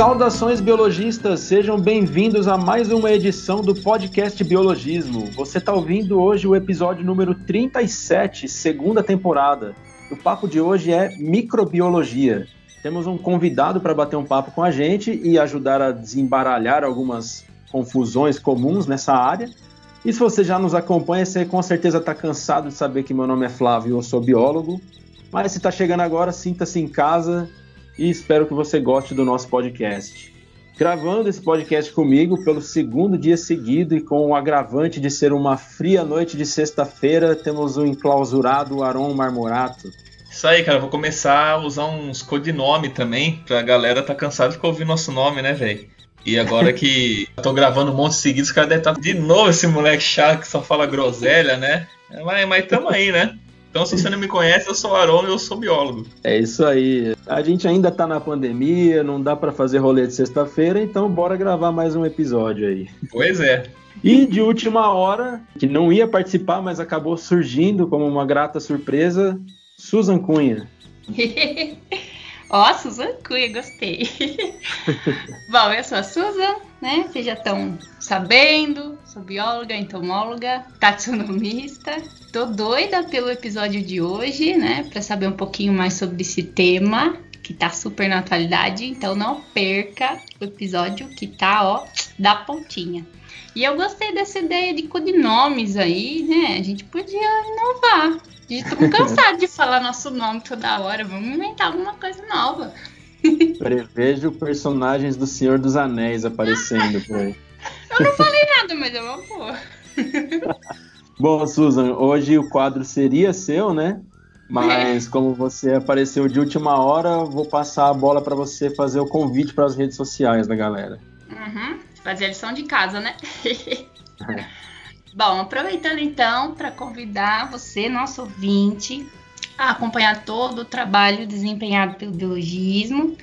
Saudações biologistas, sejam bem-vindos a mais uma edição do podcast Biologismo. Você está ouvindo hoje o episódio número 37, segunda temporada. O papo de hoje é microbiologia. Temos um convidado para bater um papo com a gente e ajudar a desembaralhar algumas confusões comuns nessa área. E se você já nos acompanha, você com certeza está cansado de saber que meu nome é Flávio eu sou biólogo. Mas se está chegando agora, sinta-se em casa e espero que você goste do nosso podcast. Gravando esse podcast comigo pelo segundo dia seguido e com o agravante de ser uma fria noite de sexta-feira, temos o enclausurado Aron Marmorato. Isso aí, cara, vou começar a usar uns codinomes também, pra galera tá cansada de ouvir nosso nome, né, velho? E agora que tô gravando um monte seguido, os caras devem estar tá de novo esse moleque chato que só fala groselha, né? Mas, mas tamo aí, né? Então, se você não me conhece, eu sou Aron e eu sou biólogo. É isso aí. A gente ainda tá na pandemia, não dá para fazer rolê de sexta-feira, então bora gravar mais um episódio aí. Pois é. E de última hora, que não ia participar, mas acabou surgindo como uma grata surpresa, Susan Cunha. Ó, oh, Susan Cunha, gostei. Bom, eu sou a Susan, né? Vocês já estão sabendo, sou bióloga, entomóloga, taxonomista. Tô doida pelo episódio de hoje, né? Para saber um pouquinho mais sobre esse tema que tá super na atualidade. Então não perca o episódio que tá, ó, da pontinha. E eu gostei dessa ideia de codinomes aí, né? A gente podia inovar. Estamos cansados de falar nosso nome toda hora. Vamos inventar alguma coisa nova. Prevejo personagens do Senhor dos Anéis aparecendo por aí. Eu não falei nada, mas é uma boa. Bom, Susan, hoje o quadro seria seu, né? Mas é. como você apareceu de última hora, vou passar a bola para você fazer o convite para as redes sociais da galera. Uhum. Fazer a lição de casa, né? Bom, aproveitando então para convidar você, nosso ouvinte, a acompanhar todo o trabalho desempenhado pelo biologismo,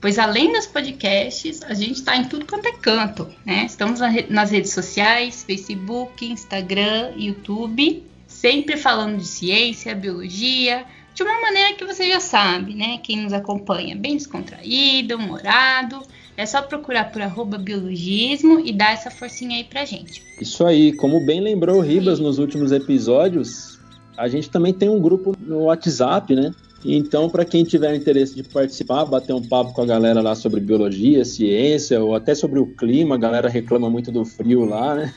pois além dos podcasts, a gente está em tudo quanto é canto, né? Estamos nas redes sociais, Facebook, Instagram, YouTube, sempre falando de ciência, biologia, de uma maneira que você já sabe, né? Quem nos acompanha, bem descontraído, humorado é só procurar por arroba biologismo e dar essa forcinha aí pra gente. Isso aí, como bem lembrou o Ribas nos últimos episódios, a gente também tem um grupo no WhatsApp, né? Então, para quem tiver interesse de participar, bater um papo com a galera lá sobre biologia, ciência ou até sobre o clima, a galera reclama muito do frio lá, né?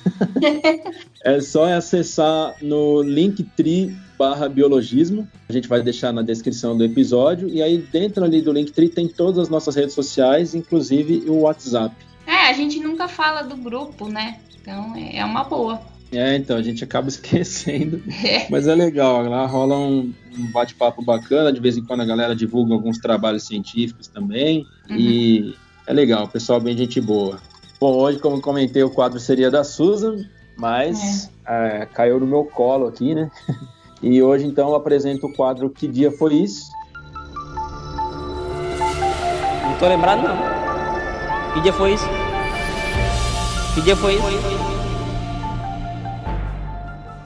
é só acessar no Linktree barra biologismo. A gente vai deixar na descrição do episódio. E aí, dentro ali do Linktree, tem todas as nossas redes sociais, inclusive o WhatsApp. É, a gente nunca fala do grupo, né? Então é uma boa. É, então a gente acaba esquecendo. É. Mas é legal, lá rola um, um bate-papo bacana. De vez em quando a galera divulga alguns trabalhos científicos também. Uhum. E é legal, pessoal bem gente boa. Bom, hoje, como comentei, o quadro seria da Susan, mas é. É, caiu no meu colo aqui, né? E hoje, então, eu apresento o quadro Que Dia Foi Isso? Não tô lembrado, não. Que dia foi isso? Que dia foi isso?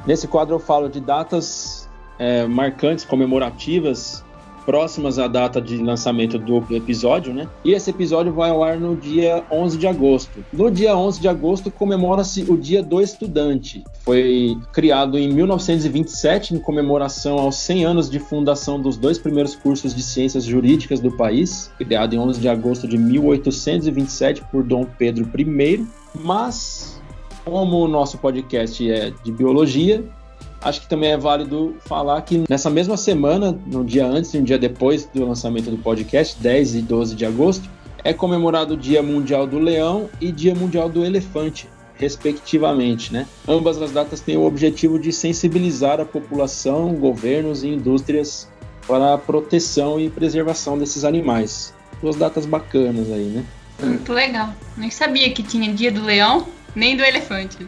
Nesse quadro eu falo de datas é, marcantes, comemorativas próximas à data de lançamento do episódio, né? E esse episódio vai ao ar no dia 11 de agosto. No dia 11 de agosto comemora-se o Dia do Estudante. Foi criado em 1927 em comemoração aos 100 anos de fundação dos dois primeiros cursos de ciências jurídicas do país, criado em 11 de agosto de 1827 por Dom Pedro I. Mas como o nosso podcast é de biologia, Acho que também é válido falar que nessa mesma semana, no dia antes e um dia depois do lançamento do podcast, 10 e 12 de agosto, é comemorado o Dia Mundial do Leão e Dia Mundial do Elefante, respectivamente. Né? Ambas as datas têm o objetivo de sensibilizar a população, governos e indústrias para a proteção e preservação desses animais. Duas datas bacanas aí, né? Muito legal. Nem sabia que tinha Dia do Leão nem do Elefante.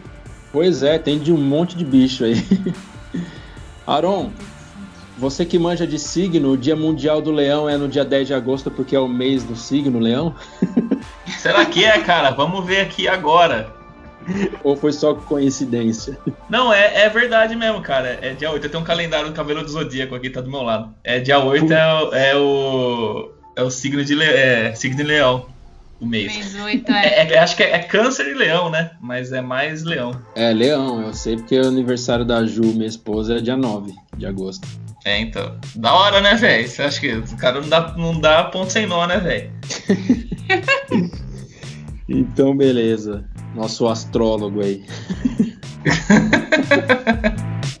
Pois é, tem de um monte de bicho aí. Aron, você que manja de signo, o Dia Mundial do Leão é no dia 10 de agosto porque é o mês do signo leão? Será que é, cara? Vamos ver aqui agora. Ou foi só coincidência? Não, é, é verdade mesmo, cara. É dia 8. Eu tenho um calendário do cabelo do Zodíaco aqui, tá do meu lado. É dia 8 é, é o. É o signo de, le, é, signo de leão. O mês. Mês 8 é. É, é, acho que é, é câncer e leão, né? Mas é mais leão. É, leão, eu sei porque o aniversário da Ju, minha esposa, é dia 9 de agosto. É, então. Da hora, né, velho? Você acha que o cara não dá, não dá ponto sem nó, né, velho? Então, beleza. Nosso astrólogo aí.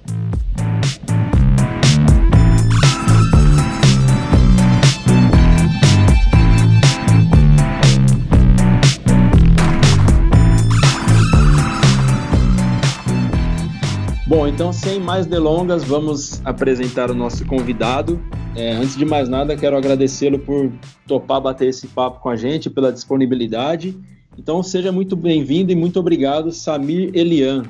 Bom, então sem mais delongas, vamos apresentar o nosso convidado. É, antes de mais nada, quero agradecê-lo por topar bater esse papo com a gente, pela disponibilidade. Então seja muito bem-vindo e muito obrigado, Samir Elian.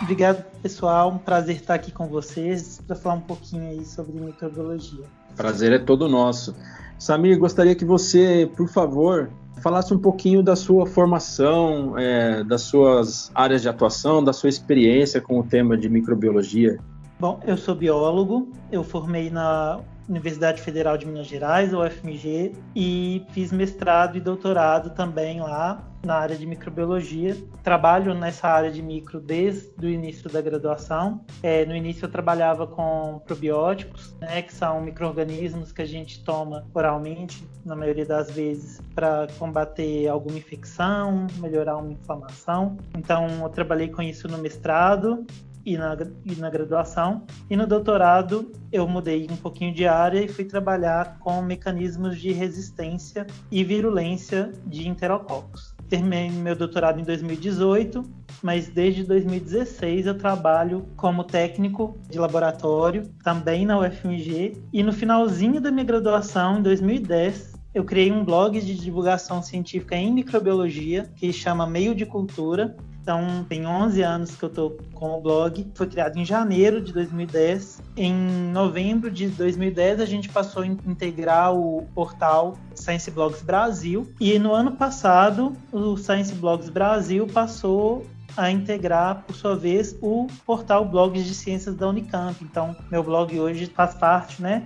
Obrigado, pessoal. Um prazer estar aqui com vocês para falar um pouquinho aí sobre microbiologia. Prazer é todo nosso. Samir, gostaria que você, por favor, falasse um pouquinho da sua formação, é, das suas áreas de atuação, da sua experiência com o tema de microbiologia. Bom, eu sou biólogo, eu formei na Universidade Federal de Minas Gerais, UFMG, e fiz mestrado e doutorado também lá na área de microbiologia. Trabalho nessa área de micro desde o início da graduação. É, no início eu trabalhava com probióticos, né, que são micro-organismos que a gente toma oralmente, na maioria das vezes, para combater alguma infecção, melhorar uma inflamação. Então eu trabalhei com isso no mestrado e na, e na graduação. E no doutorado eu mudei um pouquinho de área e fui trabalhar com mecanismos de resistência e virulência de enterococos. Terminei meu doutorado em 2018, mas desde 2016 eu trabalho como técnico de laboratório, também na UFMG, e no finalzinho da minha graduação, em 2010, eu criei um blog de divulgação científica em microbiologia que chama Meio de Cultura, então, tem 11 anos que eu estou com o blog. Foi criado em janeiro de 2010. Em novembro de 2010, a gente passou a integrar o portal Science Blogs Brasil. E no ano passado, o Science Blogs Brasil passou a integrar, por sua vez, o portal Blogs de Ciências da Unicamp. Então, meu blog hoje faz parte, né?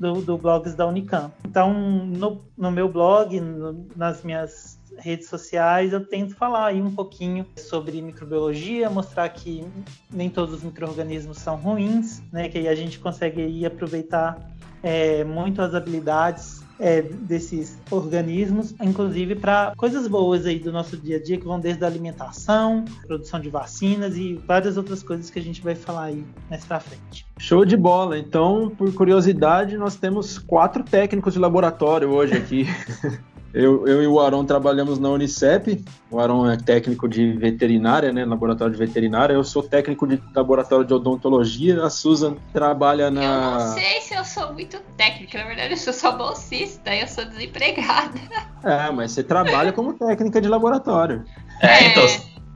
Do, do blogs da Unicamp. Então, no, no meu blog, no, nas minhas redes sociais, eu tento falar aí um pouquinho sobre microbiologia, mostrar que nem todos os micro-organismos são ruins, né? Que aí a gente consegue aí aproveitar é, muito as habilidades é, desses organismos, inclusive para coisas boas aí do nosso dia a dia, que vão desde a alimentação, produção de vacinas e várias outras coisas que a gente vai falar aí mais para frente. Show de bola! Então, por curiosidade, nós temos quatro técnicos de laboratório hoje aqui. Eu, eu e o Aron trabalhamos na Unicep. O Aron é técnico de veterinária, né? Laboratório de veterinária. Eu sou técnico de laboratório de odontologia. A Susan trabalha na. Eu não sei se eu sou muito técnica. Na verdade, eu sou só bolsista. Eu sou desempregada. É, mas você trabalha como técnica de laboratório. É, é. então,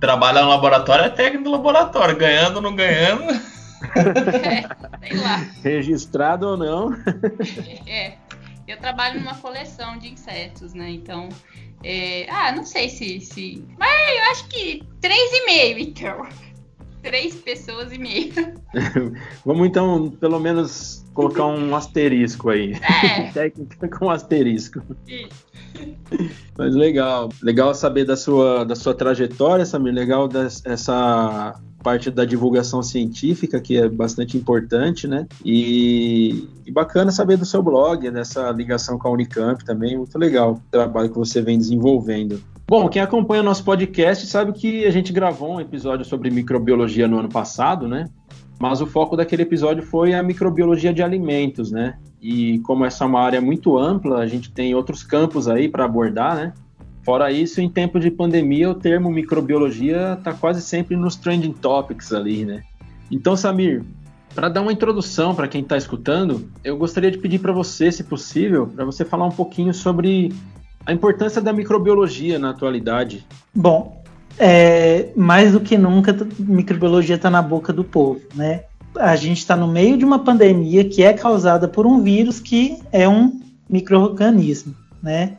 trabalha no laboratório é técnico do laboratório. Ganhando ou não ganhando. É, sei lá. Registrado ou não. É. Eu trabalho numa coleção de insetos, né? Então, é... ah, não sei se, se. Mas eu acho que três e meio, então. Três pessoas e meia. Vamos então, pelo menos, colocar um asterisco aí. É. Técnica com asterisco. Isso. Mas legal. Legal saber da sua, da sua trajetória, Samir. Legal dessa parte da divulgação científica, que é bastante importante, né? E, e, bacana saber do seu blog, dessa ligação com a Unicamp também, muito legal o trabalho que você vem desenvolvendo. Bom, quem acompanha o nosso podcast sabe que a gente gravou um episódio sobre microbiologia no ano passado, né? Mas o foco daquele episódio foi a microbiologia de alimentos, né? E como essa é uma área muito ampla, a gente tem outros campos aí para abordar, né? Fora isso, em tempo de pandemia, o termo microbiologia está quase sempre nos trending topics ali, né? Então, Samir, para dar uma introdução para quem está escutando, eu gostaria de pedir para você, se possível, para você falar um pouquinho sobre a importância da microbiologia na atualidade. Bom, é, mais do que nunca, microbiologia está na boca do povo, né? A gente está no meio de uma pandemia que é causada por um vírus que é um microorganismo, né?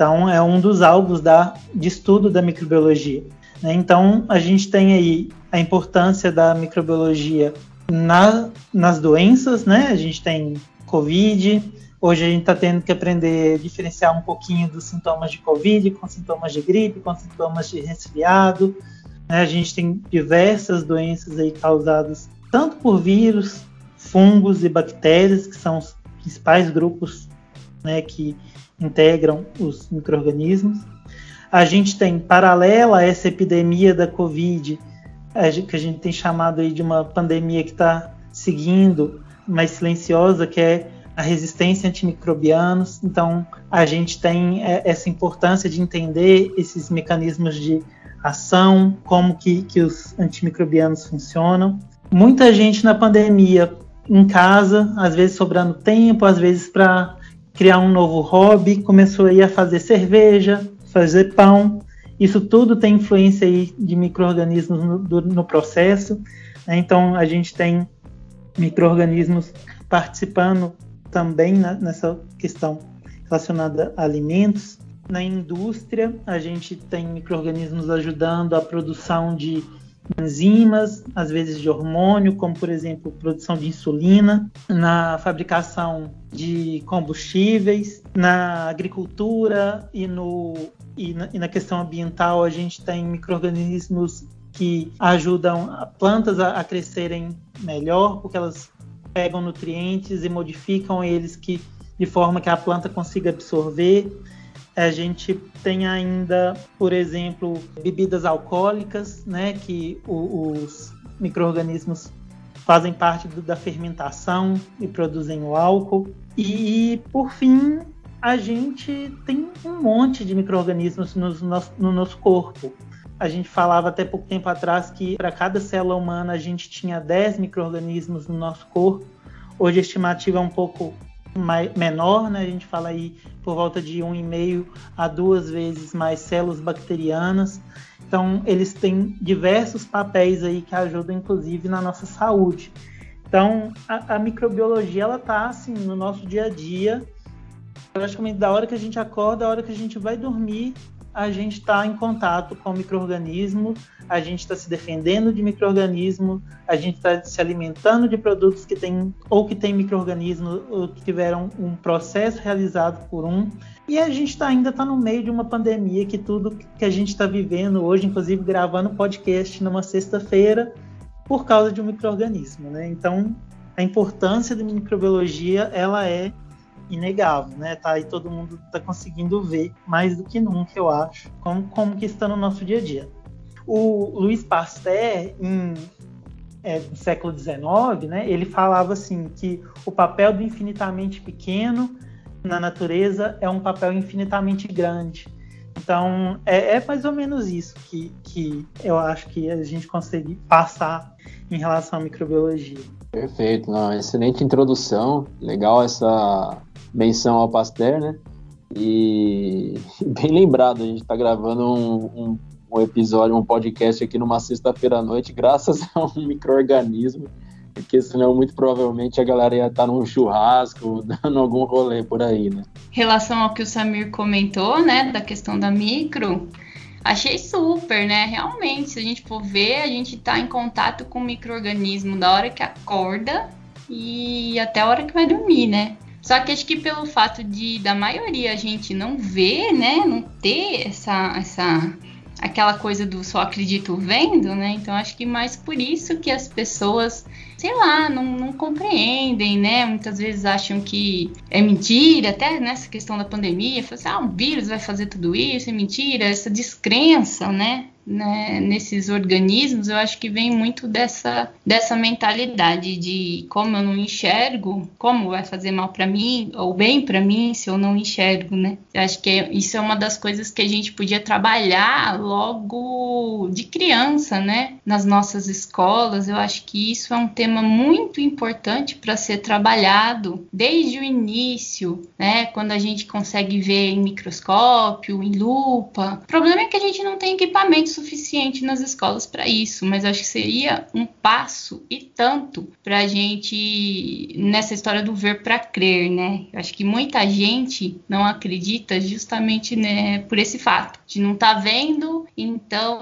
Então, é um dos alvos da, de estudo da microbiologia. Né? Então, a gente tem aí a importância da microbiologia na, nas doenças, né? A gente tem Covid, Hoje a gente está tendo que aprender a diferenciar um pouquinho dos sintomas de Covid com sintomas de gripe, com sintomas de resfriado. Né? A gente tem diversas doenças aí causadas tanto por vírus, fungos e bactérias, que são os principais grupos né, que integram os micro-organismos. A gente tem, paralela a essa epidemia da Covid, que a gente tem chamado aí de uma pandemia que está seguindo, mais silenciosa, que é a resistência a antimicrobianos. Então, a gente tem é, essa importância de entender esses mecanismos de ação, como que, que os antimicrobianos funcionam. Muita gente na pandemia em casa, às vezes sobrando tempo, às vezes para criar um novo hobby, começou aí a fazer cerveja, fazer pão. Isso tudo tem influência aí de micro-organismos no, no, processo. Né? Então, a gente tem micro-organismos participando também né, nessa questão relacionada a alimentos. Na indústria, a gente tem micro-organismos ajudando a produção de enzimas, às vezes de hormônio, como por exemplo produção de insulina, na fabricação de combustíveis, na agricultura e, no, e, na, e na questão ambiental a gente tem micro-organismos que ajudam plantas a, a crescerem melhor, porque elas pegam nutrientes e modificam eles que, de forma que a planta consiga absorver. A gente tem ainda, por exemplo, bebidas alcoólicas, né, que o, os micro-organismos fazem parte do, da fermentação e produzem o álcool. E, por fim, a gente tem um monte de micro-organismos no, no nosso corpo. A gente falava até pouco tempo atrás que para cada célula humana a gente tinha 10 micro-organismos no nosso corpo. Hoje a estimativa é um pouco mais, menor, né? A gente fala aí por volta de 1,5 a duas vezes mais células bacterianas. Então, eles têm diversos papéis aí que ajudam, inclusive, na nossa saúde. Então, a, a microbiologia, ela tá, assim, no nosso dia a dia, praticamente da hora que a gente acorda, da hora que a gente vai dormir, a gente está em contato com o microorganismo, a gente está se defendendo de microorganismo, a gente está se alimentando de produtos que têm ou que têm microorganismo ou que tiveram um processo realizado por um. E a gente tá, ainda está no meio de uma pandemia que tudo que a gente está vivendo hoje, inclusive gravando podcast numa sexta-feira, por causa de um microorganismo, né? Então, a importância da microbiologia ela é inegável, né? Tá aí todo mundo está conseguindo ver mais do que nunca, eu acho, como, como que está no nosso dia a dia. O Luiz Pasteur, em é, no século XIX, né, ele falava assim que o papel do infinitamente pequeno na natureza é um papel infinitamente grande. Então, é, é, mais ou menos isso que, que eu acho que a gente consegue passar em relação à microbiologia. Perfeito, não, excelente introdução. Legal essa menção ao Pasteur, né? E bem lembrado, a gente está gravando um, um, um, episódio, um podcast aqui numa sexta-feira à noite, graças a um microorganismo, porque senão muito provavelmente a galera ia estar tá num churrasco, dando algum rolê por aí, né? Relação ao que o Samir comentou, né, da questão da micro, achei super, né? Realmente, se a gente for ver, a gente está em contato com o microorganismo da hora que acorda e até a hora que vai dormir, né? Só que acho que pelo fato de da maioria a gente não ver, né, não ter essa essa aquela coisa do só acredito vendo, né? Então acho que mais por isso que as pessoas, sei lá, não, não compreendem, né? Muitas vezes acham que é mentira, até nessa questão da pandemia, falam assim, ah, um vírus vai fazer tudo isso, é mentira, essa descrença, né? Né, nesses organismos, eu acho que vem muito dessa, dessa mentalidade de como eu não enxergo, como vai fazer mal para mim ou bem para mim se eu não enxergo, né? Eu acho que isso é uma das coisas que a gente podia trabalhar logo de criança, né? Nas nossas escolas. Eu acho que isso é um tema muito importante para ser trabalhado desde o início, né? Quando a gente consegue ver em microscópio, em lupa. O problema é que a gente não tem equipamento suficiente nas escolas para isso, mas acho que seria um passo e tanto para a gente nessa história do ver para crer, né? Acho que muita gente não acredita justamente né, por esse fato de não estar tá vendo, então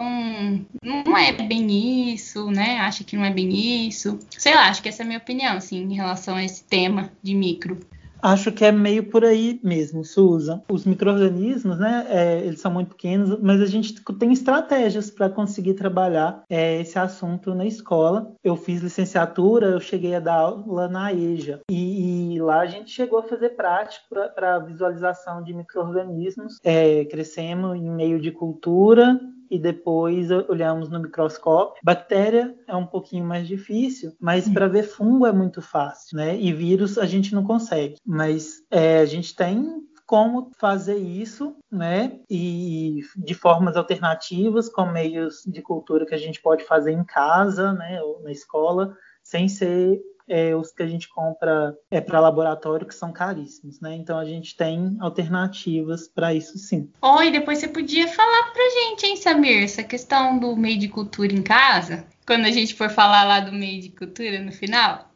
não é bem isso, né? Acha que não é bem isso. Sei lá, acho que essa é a minha opinião, assim, em relação a esse tema de micro. Acho que é meio por aí mesmo, Susan. Os micro-organismos, né, é, eles são muito pequenos, mas a gente tem estratégias para conseguir trabalhar é, esse assunto na escola. Eu fiz licenciatura, eu cheguei a dar aula na EJA, e, e lá a gente chegou a fazer prática para visualização de micro-organismos. É, crescemos em meio de cultura, e depois olhamos no microscópio. Bactéria é um pouquinho mais difícil, mas para ver fungo é muito fácil, né? E vírus a gente não consegue. Mas é, a gente tem como fazer isso, né? E de formas alternativas, com meios de cultura que a gente pode fazer em casa, né? Ou na escola, sem ser é, os que a gente compra é para laboratório que são caríssimos, né? Então a gente tem alternativas para isso sim. Oi, depois você podia falar para gente, hein, Samir, essa questão do meio de cultura em casa, quando a gente for falar lá do meio de cultura no final.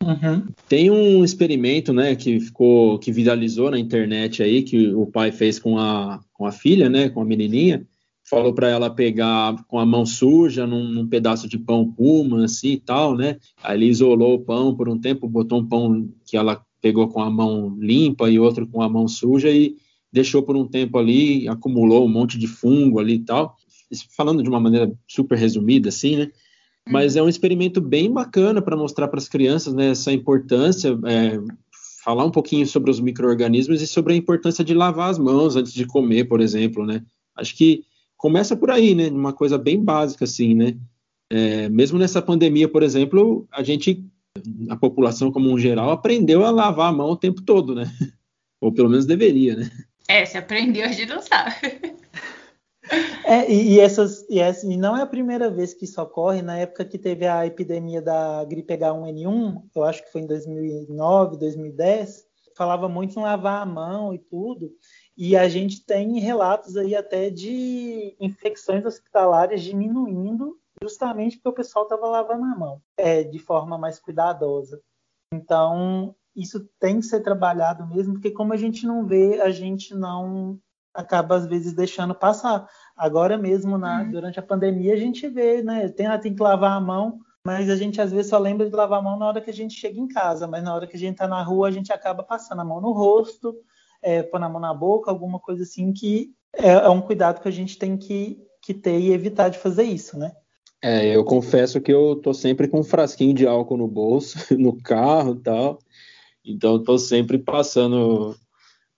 Uhum. Tem um experimento, né, que ficou, que viralizou na internet aí, que o pai fez com a, com a filha, né, com a menininha, falou para ela pegar com a mão suja num, num, pedaço de pão puma, assim e tal, né? Aí ele isolou o pão por um tempo, botou um pão que ela pegou com a mão limpa e outro com a mão suja e deixou por um tempo ali, acumulou um monte de fungo ali e tal. Falando de uma maneira super resumida, assim, né? Mas é um experimento bem bacana para mostrar para as crianças né, essa importância, é, falar um pouquinho sobre os micro-organismos e sobre a importância de lavar as mãos antes de comer, por exemplo, né? Acho que começa por aí, né? Uma coisa bem básica, assim, né? É, mesmo nessa pandemia, por exemplo, a gente, a população como um geral, aprendeu a lavar a mão o tempo todo, né? Ou pelo menos deveria, né? É, se aprendeu, a gente não sabe. É, e, e, essas, e, essa, e não é a primeira vez que isso ocorre. Na época que teve a epidemia da gripe H1N1, eu acho que foi em 2009, 2010, falava muito em lavar a mão e tudo. E a gente tem relatos aí até de infecções hospitalares diminuindo justamente porque o pessoal estava lavando a mão é, de forma mais cuidadosa. Então, isso tem que ser trabalhado mesmo, porque como a gente não vê, a gente não acaba às vezes deixando passar. Agora mesmo, na, uhum. durante a pandemia, a gente vê, né? Tem, tem que lavar a mão, mas a gente às vezes só lembra de lavar a mão na hora que a gente chega em casa, mas na hora que a gente está na rua, a gente acaba passando a mão no rosto, é, pôr a mão na boca, alguma coisa assim, que é, é, um cuidado que a gente tem que, que ter e evitar de fazer isso, né? É, eu confesso que eu tô sempre com um frasquinho de álcool no bolso, no carro e tal. Então tô sempre passando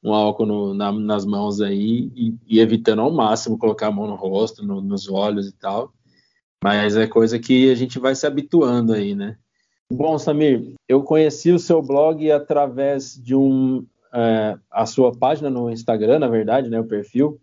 um álcool no, na, nas mãos aí e, e, evitando ao máximo colocar a mão no rosto, no, nos olhos e tal. Mas é coisa que a gente vai se habituando aí, né? Bom, Samir, eu conheci o seu blog através de um é, a sua página no Instagram, na verdade, né, o perfil,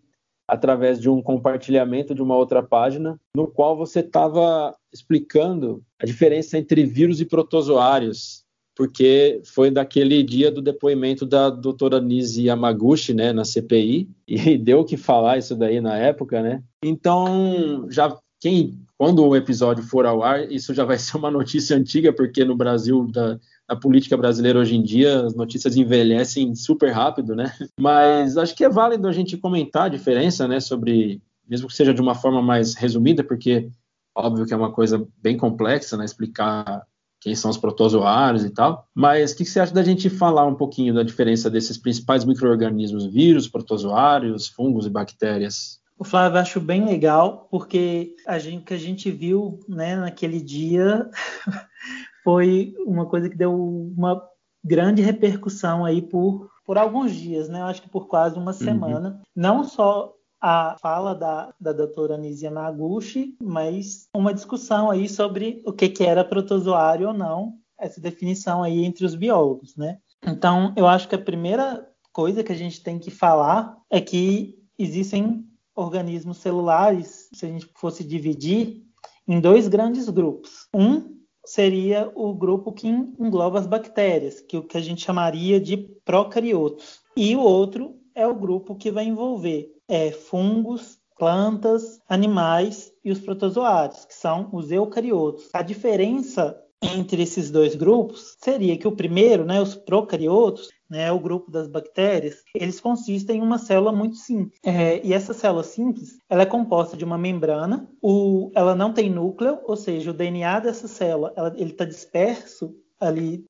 através de um compartilhamento de uma outra página, no qual você estava explicando a diferença entre vírus e protozoários, porque foi daquele dia do depoimento da doutora Nise Yamaguchi, né, na CPI, e deu o que falar isso daí na época, né? Então, já quem quando o episódio for ao ar, isso já vai ser uma notícia antiga, porque no Brasil da, a política brasileira hoje em dia, as notícias envelhecem super rápido, né? Mas acho que é válido a gente comentar a diferença, né, sobre, mesmo que seja de uma forma mais resumida, porque óbvio que é uma coisa bem complexa, né, explicar quem são os protozoários e tal. Mas o que você acha da gente falar um pouquinho da diferença desses principais micro-organismos, vírus, protozoários, fungos e bactérias? O Flávio acho bem legal, porque a gente, o que a gente viu né, naquele dia foi uma coisa que deu uma grande repercussão aí por, por alguns dias, né? Eu acho que por quase uma uhum. semana. Uhum. Não só a fala da, da doutora Nisia Naguchi, mas uma discussão aí sobre o que, que era protozoário ou não, essa definição aí entre os biólogos, né? Então, eu acho que a primeira coisa que a gente tem que falar é que existem organismos celulares, se a gente fosse dividir, em dois grandes grupos. Um seria o grupo que engloba as bactérias, que é o que a gente chamaria de procariotos. E o outro é o grupo que vai envolver é, fungos, plantas, animais e os protozoários, que são os eucariotos. A diferença entre esses dois grupos seria que o primeiro, né, os procariotos, né, o grupo das bactérias, eles consistem em uma célula muito simples. É, e essa célula simples, ela é composta de uma membrana, o, ela não tem núcleo, ou seja, o DNA dessa célula, ela, ele está disperso ali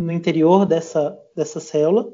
no interior dessa, dessa célula,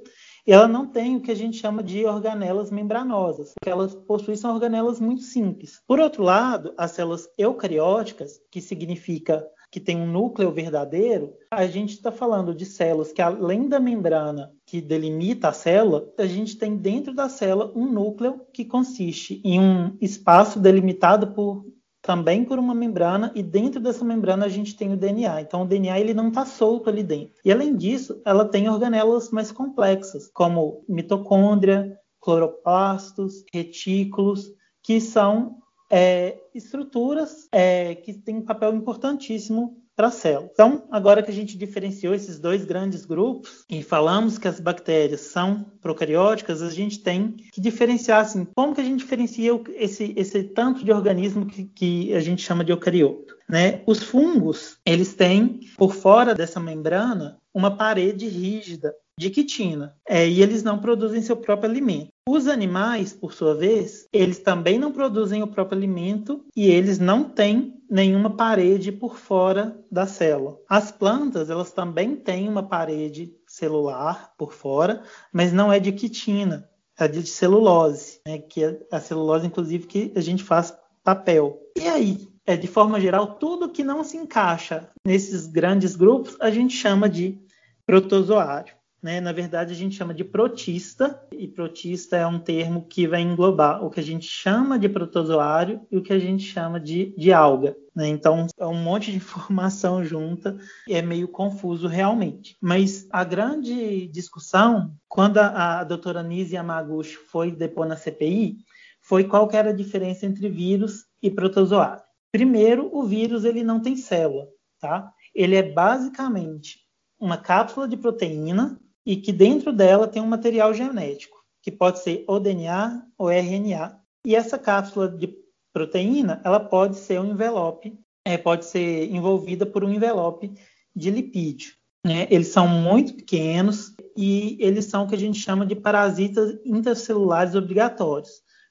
e ela não tem o que a gente chama de organelas membranosas, que elas possuem são organelas muito simples. Por outro lado, as células eucarióticas, que significa que tem um núcleo verdadeiro, a gente está falando de células que, além da membrana que delimita a célula, a gente tem dentro da célula um núcleo que consiste em um espaço delimitado por também por uma membrana e dentro dessa membrana a gente tem o DNA. Então o DNA ele não está solto ali dentro. E além disso, ela tem organelas mais complexas, como mitocôndria, cloroplastos, retículos, que são é, estruturas é, que têm um papel importantíssimo para a célula. Então, agora que a gente diferenciou esses dois grandes grupos e falamos que as bactérias são procarióticas, a gente tem que diferenciar assim, como que a gente diferencia esse, esse tanto de organismo que, que a gente chama de eucarioto. Né? Os fungos, eles têm por fora dessa membrana uma parede rígida de quitina, é, e eles não produzem seu próprio alimento. Os animais, por sua vez, eles também não produzem o próprio alimento e eles não têm nenhuma parede por fora da célula. As plantas, elas também têm uma parede celular por fora, mas não é de quitina, é de celulose, né, que é a celulose, inclusive, que a gente faz papel. E aí, é, de forma geral, tudo que não se encaixa nesses grandes grupos, a gente chama de protozoário. Né? Na verdade, a gente chama de protista, e protista é um termo que vai englobar o que a gente chama de protozoário e o que a gente chama de, de alga. Né? Então, é um monte de informação junta e é meio confuso realmente. Mas a grande discussão, quando a, a doutora Nise Yamaguchi foi depor na CPI, foi qual era a diferença entre vírus e protozoário. Primeiro, o vírus ele não tem célula, tá? Ele é basicamente uma cápsula de proteína e que dentro dela tem um material genético, que pode ser ou DNA ou RNA. E essa cápsula de proteína, ela pode ser um envelope, é, pode ser envolvida por um envelope de lipídio. Né? Eles são muito pequenos e eles são o que a gente chama de parasitas intercelulares obrigatórios.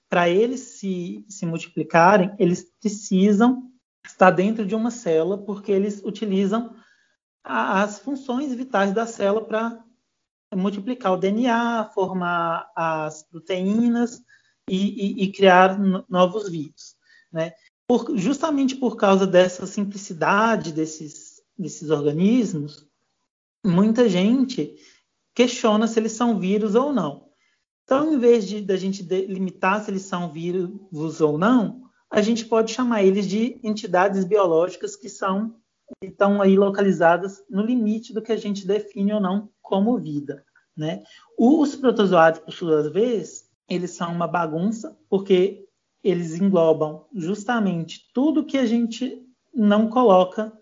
Para eles se, se multiplicarem, eles precisam estar dentro de uma célula, porque eles utilizam as funções vitais da célula para multiplicar o DNA, formar as proteínas e, e, e criar novos vírus. Né? Por, justamente por causa dessa simplicidade desses, desses organismos, muita gente questiona se eles são vírus ou não. Então, em vez de da gente delimitar se eles são vírus ou não, a gente pode chamar eles de entidades biológicas que são estão aí localizadas no limite do que a gente define ou não como vida. Né? Os protozoários, por sua vez, eles são uma bagunça, porque eles englobam justamente tudo que a gente não coloca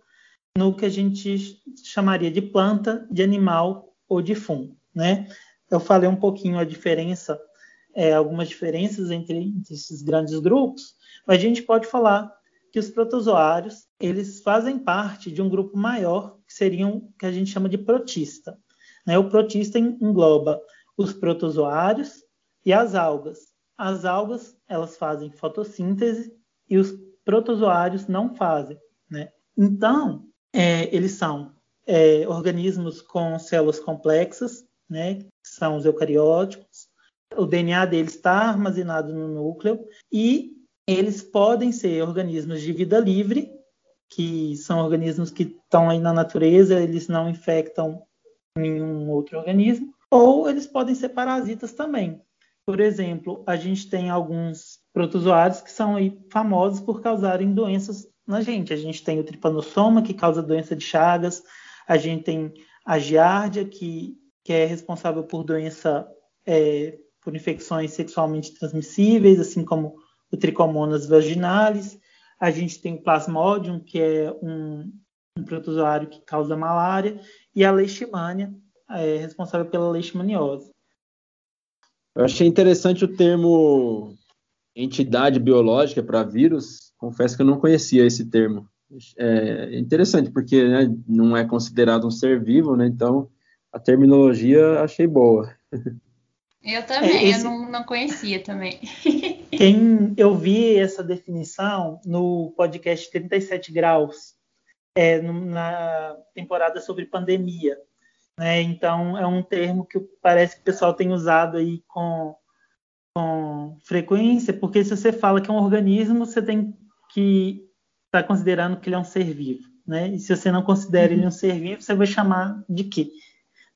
no que a gente chamaria de planta, de animal ou de fungo. Né? Eu falei um pouquinho a diferença, é, algumas diferenças entre, entre esses grandes grupos, mas a gente pode falar que os protozoários eles fazem parte de um grupo maior que seriam que a gente chama de protista. Né? O protista engloba os protozoários e as algas. As algas elas fazem fotossíntese e os protozoários não fazem. Né? Então é, eles são é, organismos com células complexas, né? são os eucarióticos. O DNA deles está armazenado no núcleo e eles podem ser organismos de vida livre, que são organismos que estão aí na natureza, eles não infectam nenhum outro organismo, ou eles podem ser parasitas também. Por exemplo, a gente tem alguns protozoários que são aí famosos por causarem doenças na gente. A gente tem o tripanossoma, que causa doença de Chagas, a gente tem a giardia, que, que é responsável por doença, é, por infecções sexualmente transmissíveis, assim como o Trichomonas vaginalis. A gente tem o Plasmodium, que é um, um protozoário que causa malária, e a leishmania, é responsável pela leishmaniose. Eu achei interessante o termo entidade biológica para vírus. Confesso que eu não conhecia esse termo. É interessante porque né, não é considerado um ser vivo, né? Então a terminologia achei boa. Eu também, é, esse... eu não, não conhecia também. Quem eu vi essa definição no podcast 37 graus, é, na temporada sobre pandemia. Né? Então, é um termo que parece que o pessoal tem usado aí com, com frequência, porque se você fala que é um organismo, você tem que estar tá considerando que ele é um ser vivo. Né? E se você não considera uhum. ele um ser vivo, você vai chamar de quê?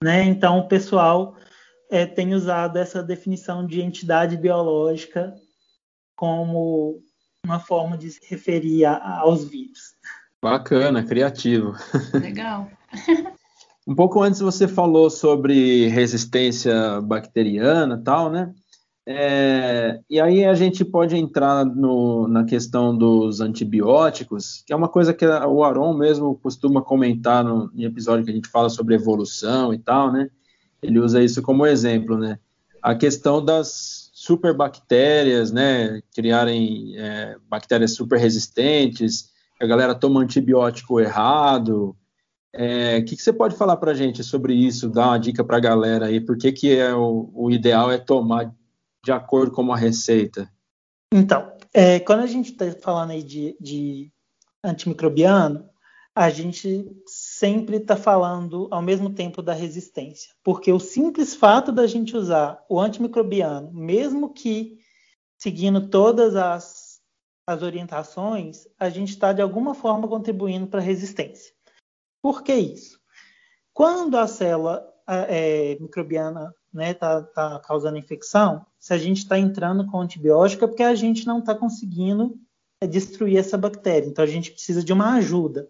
Né? Então, o pessoal é, tem usado essa definição de entidade biológica como uma forma de se referir a, aos vírus. Bacana, criativo. Legal. um pouco antes você falou sobre resistência bacteriana tal, né? É, e aí a gente pode entrar no, na questão dos antibióticos, que é uma coisa que o Aron mesmo costuma comentar no, em episódio que a gente fala sobre evolução e tal, né? Ele usa isso como exemplo, né? A questão das superbactérias, né? Criarem é, bactérias super resistentes, a galera toma antibiótico errado. O é, que, que, você pode falar para gente sobre isso? Dar uma dica para a galera aí. Por que, que é o, o ideal é tomar de acordo com a receita? Então, é, quando a gente está falando aí de, de, antimicrobiano, a gente sempre está falando ao mesmo tempo da resistência, porque o simples fato da gente usar o antimicrobiano, mesmo que seguindo todas as, as orientações, a gente está de alguma forma contribuindo para a resistência. Por que isso? Quando a célula é, microbiana né, tá, tá causando infecção, se a gente está entrando com antibiótico é porque a gente não está conseguindo é, destruir essa bactéria. Então a gente precisa de uma ajuda.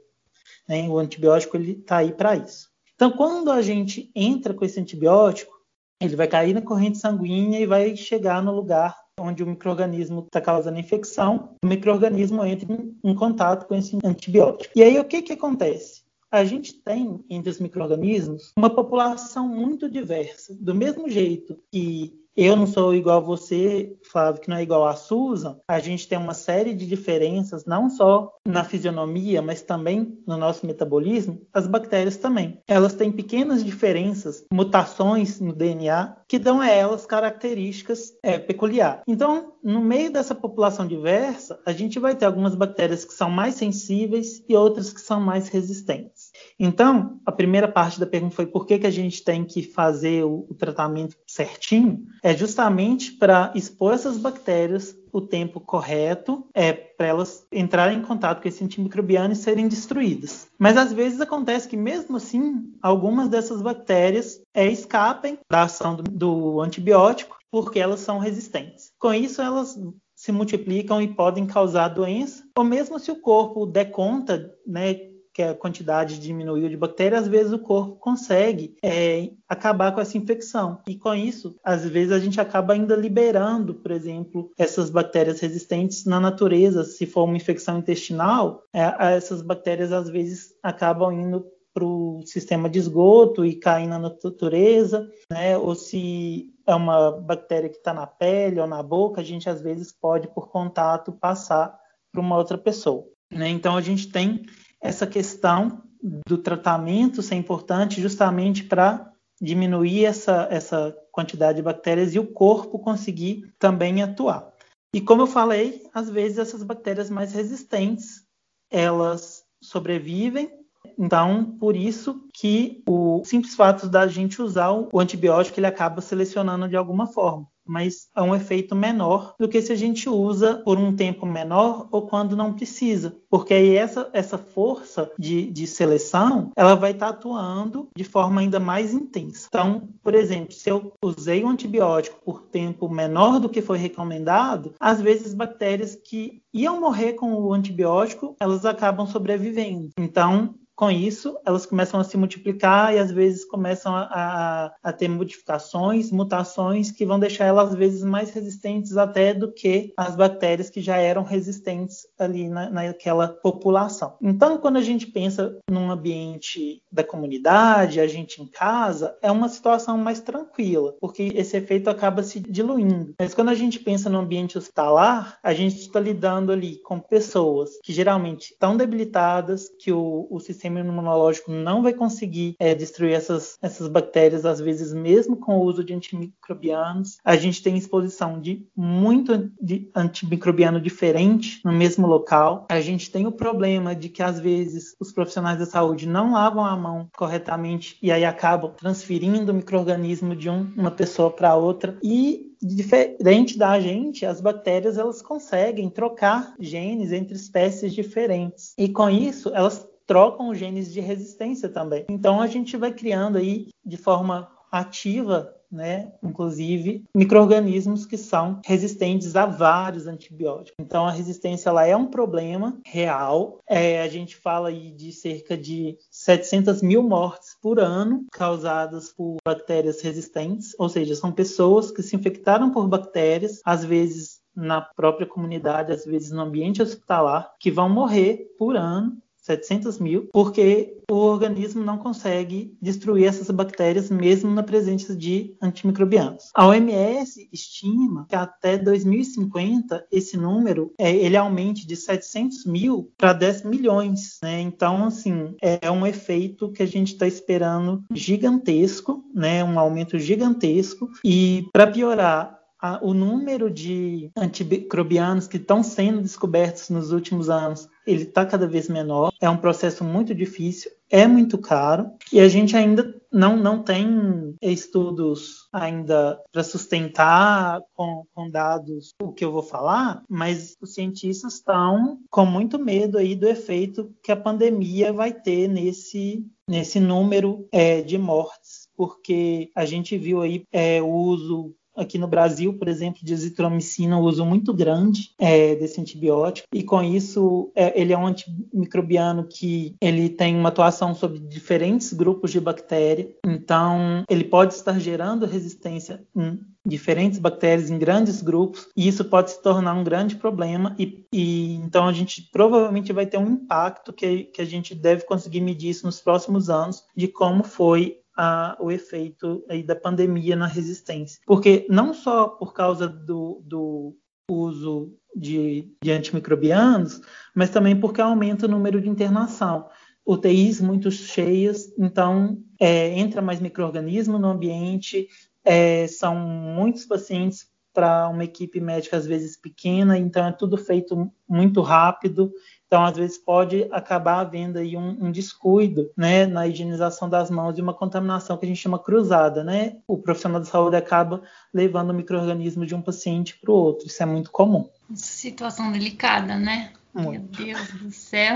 Né? O antibiótico está aí para isso. Então quando a gente entra com esse antibiótico, ele vai cair na corrente sanguínea e vai chegar no lugar onde o microorganismo está causando infecção. O microorganismo entra em, em contato com esse antibiótico. E aí o que que acontece? a gente tem entre os micro-organismos uma população muito diversa. Do mesmo jeito que eu não sou igual a você, Flávio, que não é igual a Susan. A gente tem uma série de diferenças, não só na fisionomia, mas também no nosso metabolismo. As bactérias também. Elas têm pequenas diferenças, mutações no DNA, que dão a elas características é, peculiares. Então, no meio dessa população diversa, a gente vai ter algumas bactérias que são mais sensíveis e outras que são mais resistentes. Então, a primeira parte da pergunta foi por que, que a gente tem que fazer o, o tratamento certinho? É justamente para expor essas bactérias o tempo correto é para elas entrarem em contato com esse antimicrobiano e serem destruídas. Mas às vezes acontece que mesmo assim, algumas dessas bactérias é, escapem da ação do, do antibiótico porque elas são resistentes. Com isso, elas se multiplicam e podem causar doença, ou mesmo se o corpo der conta, né, que a quantidade diminuiu de bactérias, às vezes o corpo consegue é, acabar com essa infecção. E com isso, às vezes a gente acaba ainda liberando, por exemplo, essas bactérias resistentes na natureza. Se for uma infecção intestinal, é, essas bactérias às vezes acabam indo para o sistema de esgoto e caindo na natureza, né? Ou se é uma bactéria que está na pele ou na boca, a gente às vezes pode, por contato, passar para uma outra pessoa. Né? Então a gente tem essa questão do tratamento ser importante justamente para diminuir essa, essa quantidade de bactérias e o corpo conseguir também atuar. E como eu falei, às vezes essas bactérias mais resistentes, elas sobrevivem, então por isso que o simples fato da gente usar o antibiótico ele acaba selecionando de alguma forma mas é um efeito menor do que se a gente usa por um tempo menor ou quando não precisa. Porque aí essa, essa força de, de seleção, ela vai estar tá atuando de forma ainda mais intensa. Então, por exemplo, se eu usei um antibiótico por tempo menor do que foi recomendado, às vezes bactérias que iam morrer com o antibiótico, elas acabam sobrevivendo. Então, com isso, elas começam a se multiplicar e às vezes começam a, a, a, ter modificações, mutações que vão deixar elas às vezes mais resistentes até do que as bactérias que já eram resistentes ali na, naquela população. Então, quando a gente pensa num ambiente da comunidade, a gente em casa, é uma situação mais tranquila, porque esse efeito acaba se diluindo. Mas quando a gente pensa no ambiente hospitalar, a gente está lidando ali com pessoas que geralmente estão debilitadas, que o, o sistema sistema imunológico não vai conseguir é, destruir essas, essas bactérias, às vezes mesmo com o uso de antimicrobianos. A gente tem exposição de muito de antimicrobiano diferente no mesmo local. A gente tem o problema de que às vezes os profissionais da saúde não lavam a mão corretamente e aí acabam transferindo o microorganismo de um, uma pessoa para outra. E diferente da gente, as bactérias elas conseguem trocar genes entre espécies diferentes. E com isso, elas trocam genes de resistência também. Então a gente vai criando aí de forma ativa né, inclusive microrganismos que são resistentes a vários antibióticos. Então a resistência ela é um problema real. É, a gente fala aí de cerca de 700 mil mortes por ano causadas por bactérias resistentes, ou seja, são pessoas que se infectaram por bactérias, às vezes na própria comunidade, às vezes no ambiente hospitalar, que vão morrer por ano 700 mil, porque o organismo não consegue destruir essas bactérias mesmo na presença de antimicrobianos. A OMS estima que até 2050 esse número é, ele aumente de 700 mil para 10 milhões. Né? Então, assim, é um efeito que a gente está esperando gigantesco, né? um aumento gigantesco. E para piorar, a, o número de antimicrobianos que estão sendo descobertos nos últimos anos ele está cada vez menor. É um processo muito difícil, é muito caro e a gente ainda não, não tem estudos ainda para sustentar com, com dados o que eu vou falar, mas os cientistas estão com muito medo aí do efeito que a pandemia vai ter nesse, nesse número é, de mortes, porque a gente viu aí é, o uso Aqui no Brasil, por exemplo, de azitromicina, o uso muito grande é, desse antibiótico, e com isso é, ele é um antimicrobiano que ele tem uma atuação sobre diferentes grupos de bactéria, então ele pode estar gerando resistência em diferentes bactérias em grandes grupos, e isso pode se tornar um grande problema, e, e então a gente provavelmente vai ter um impacto que, que a gente deve conseguir medir isso nos próximos anos, de como foi a, o efeito aí da pandemia na resistência. Porque não só por causa do, do uso de, de antimicrobianos, mas também porque aumenta o número de internação. UTIs muito cheias, então é, entra mais microorganismo no ambiente, é, são muitos pacientes para uma equipe médica às vezes pequena, então é tudo feito muito rápido então, às vezes, pode acabar havendo aí um, um, descuido né, na higienização das mãos e uma contaminação que a gente chama cruzada. Né? O profissional de saúde acaba levando o microorganismo de um paciente para o outro. Isso é muito comum. Situação delicada, né? Muito. Meu Deus do céu.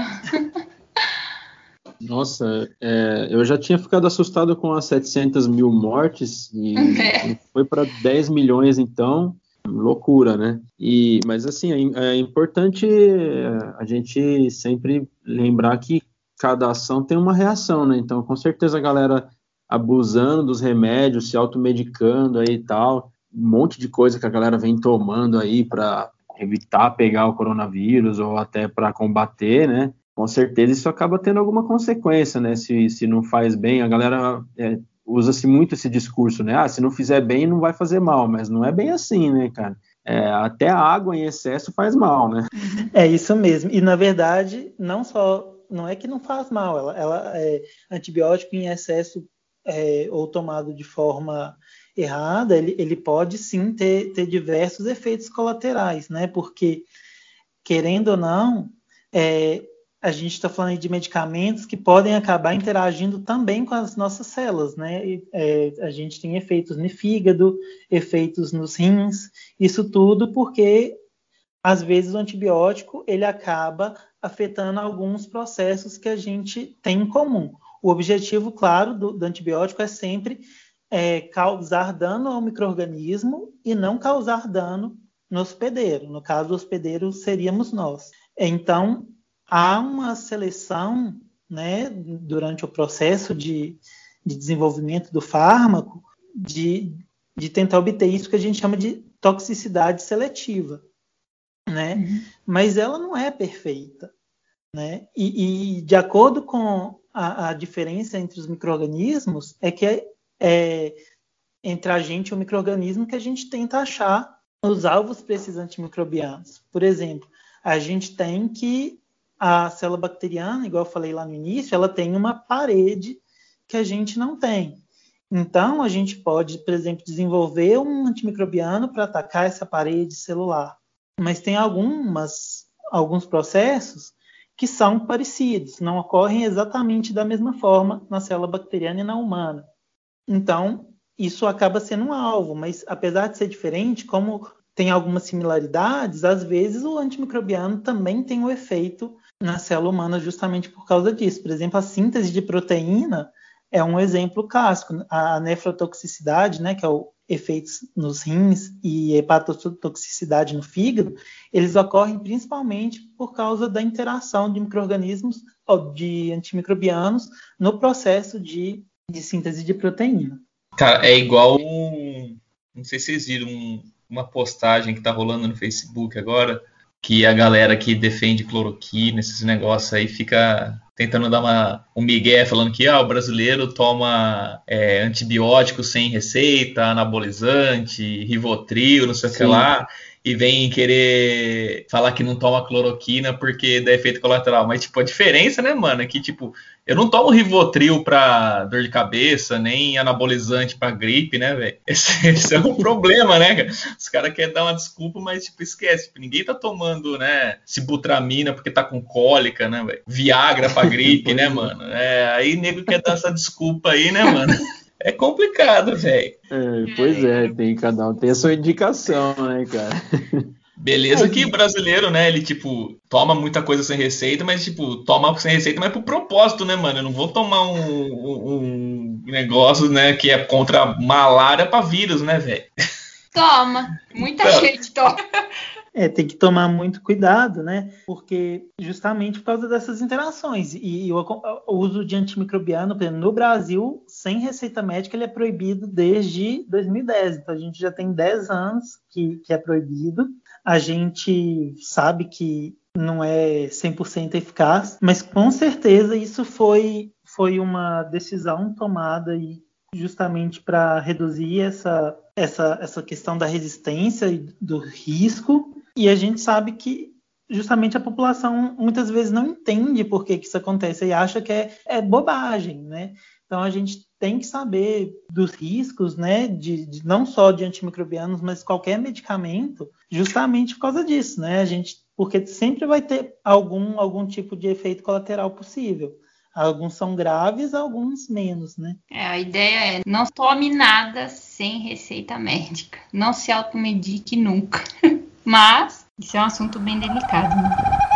Nossa, é, eu já tinha ficado assustado com as 700 mil mortes e é. foi para 10 milhões então loucura, né? E, mas assim, é, é importante é, a gente sempre lembrar que cada ação tem uma reação, né? Então, com certeza a galera abusando dos remédios, se automedicando aí e tal, um monte de coisa que a galera vem tomando aí para evitar pegar o coronavírus ou até para combater, né? Com certeza isso acaba tendo alguma consequência, né? Se, se não faz bem, a galera é, usa-se muito esse discurso, né? Ah, se não fizer bem, não vai fazer mal, mas não é bem assim, né, cara? É, até a água em excesso faz mal, né? É isso mesmo. E na verdade, não só não é que não faz mal, ela, ela é antibiótico em excesso é, ou tomado de forma errada, ele, ele pode sim ter, ter diversos efeitos colaterais, né? Porque querendo ou não, é, a gente está falando de medicamentos que podem acabar interagindo também com as nossas células, né? E, é, a gente tem efeitos no fígado, efeitos nos rins, isso tudo porque às vezes o antibiótico ele acaba afetando alguns processos que a gente tem em comum. O objetivo, claro, do, do antibiótico é sempre é, causar dano ao microorganismo e não causar dano no hospedeiro. No caso, o hospedeiro seríamos nós. Então, há uma seleção né, durante o processo de, de desenvolvimento do fármaco de, de tentar obter isso que a gente chama de toxicidade seletiva. Né? Uhum. Mas ela não é perfeita. Né? E, e de acordo com a, a, diferença entre os micro-organismos, é que é, é, entre a gente e o microorganismo que a gente tenta achar os alvos para esses antimicrobianos. Por exemplo, a gente tem que a célula bacteriana, igual eu falei lá no início, ela tem uma parede que a gente não tem. Então, a gente pode, por exemplo, desenvolver um antimicrobiano para atacar essa parede celular. Mas tem algumas, alguns processos que são parecidos, não ocorrem exatamente da mesma forma na célula bacteriana e na humana. Então, isso acaba sendo um alvo, mas apesar de ser diferente, como tem algumas similaridades, às vezes o antimicrobiano também tem o um efeito na célula humana justamente por causa disso. Por exemplo, a síntese de proteína é um exemplo clássico. A nefrotoxicidade, né, que é o efeitos nos rins e hepatotoxicidade no fígado, eles ocorrem principalmente por causa da interação de microrganismos ou de antimicrobianos no processo de, de síntese de proteína. Cara, é igual não sei se vocês viram uma postagem que tá rolando no Facebook agora, que a galera que defende cloroquina, esses negócios aí, fica tentando dar uma, um migué falando que ah, o brasileiro toma é, antibiótico sem receita, anabolizante, rivotril, não sei o que lá, e vem querer falar que não toma cloroquina porque dá efeito colateral. Mas, tipo, a diferença, né, mano, é que, tipo, eu não tomo Rivotril pra dor de cabeça, nem anabolizante pra gripe, né, velho? Esse, esse, é um problema, né, cara? Os caras querem dar uma desculpa, mas, tipo, esquece. Tipo, ninguém tá tomando, né, cibutramina porque tá com cólica, né, velho? Viagra pra gripe, né, mano? É, aí nego quer dar essa desculpa aí, né, mano? É complicado, velho. É, pois é, tem cada um tem a sua indicação, né, cara? Beleza que o brasileiro, né, ele, tipo, toma muita coisa sem receita, mas, tipo, toma sem receita, mas pro propósito, né, mano? Eu não vou tomar um, um negócio, né, que é contra malária pra vírus, né, velho? Toma, muita então, gente toma. É, tem que tomar muito cuidado, né? Porque justamente por causa dessas interações. E, o, o, uso de antimicrobiano, por exemplo, no Brasil, sem receita médica, ele é proibido desde 2010. Então a gente já tem 10 anos que, que é proibido. A gente sabe que não é 100% eficaz, mas com certeza isso foi, foi uma decisão tomada e justamente para reduzir essa, essa, essa questão da resistência e do risco. E a gente sabe que justamente a população muitas vezes não entende por que, que isso acontece e acha que é, é bobagem, né? Então a gente tem que saber dos riscos, né, de, de, não só de antimicrobianos, mas qualquer medicamento, justamente por causa disso, né? A gente, porque sempre vai ter algum algum tipo de efeito colateral possível. Alguns são graves, alguns menos, né? É, a ideia é não tome nada sem receita médica. Não se automedique nunca. Mas isso é um assunto bem delicado, né?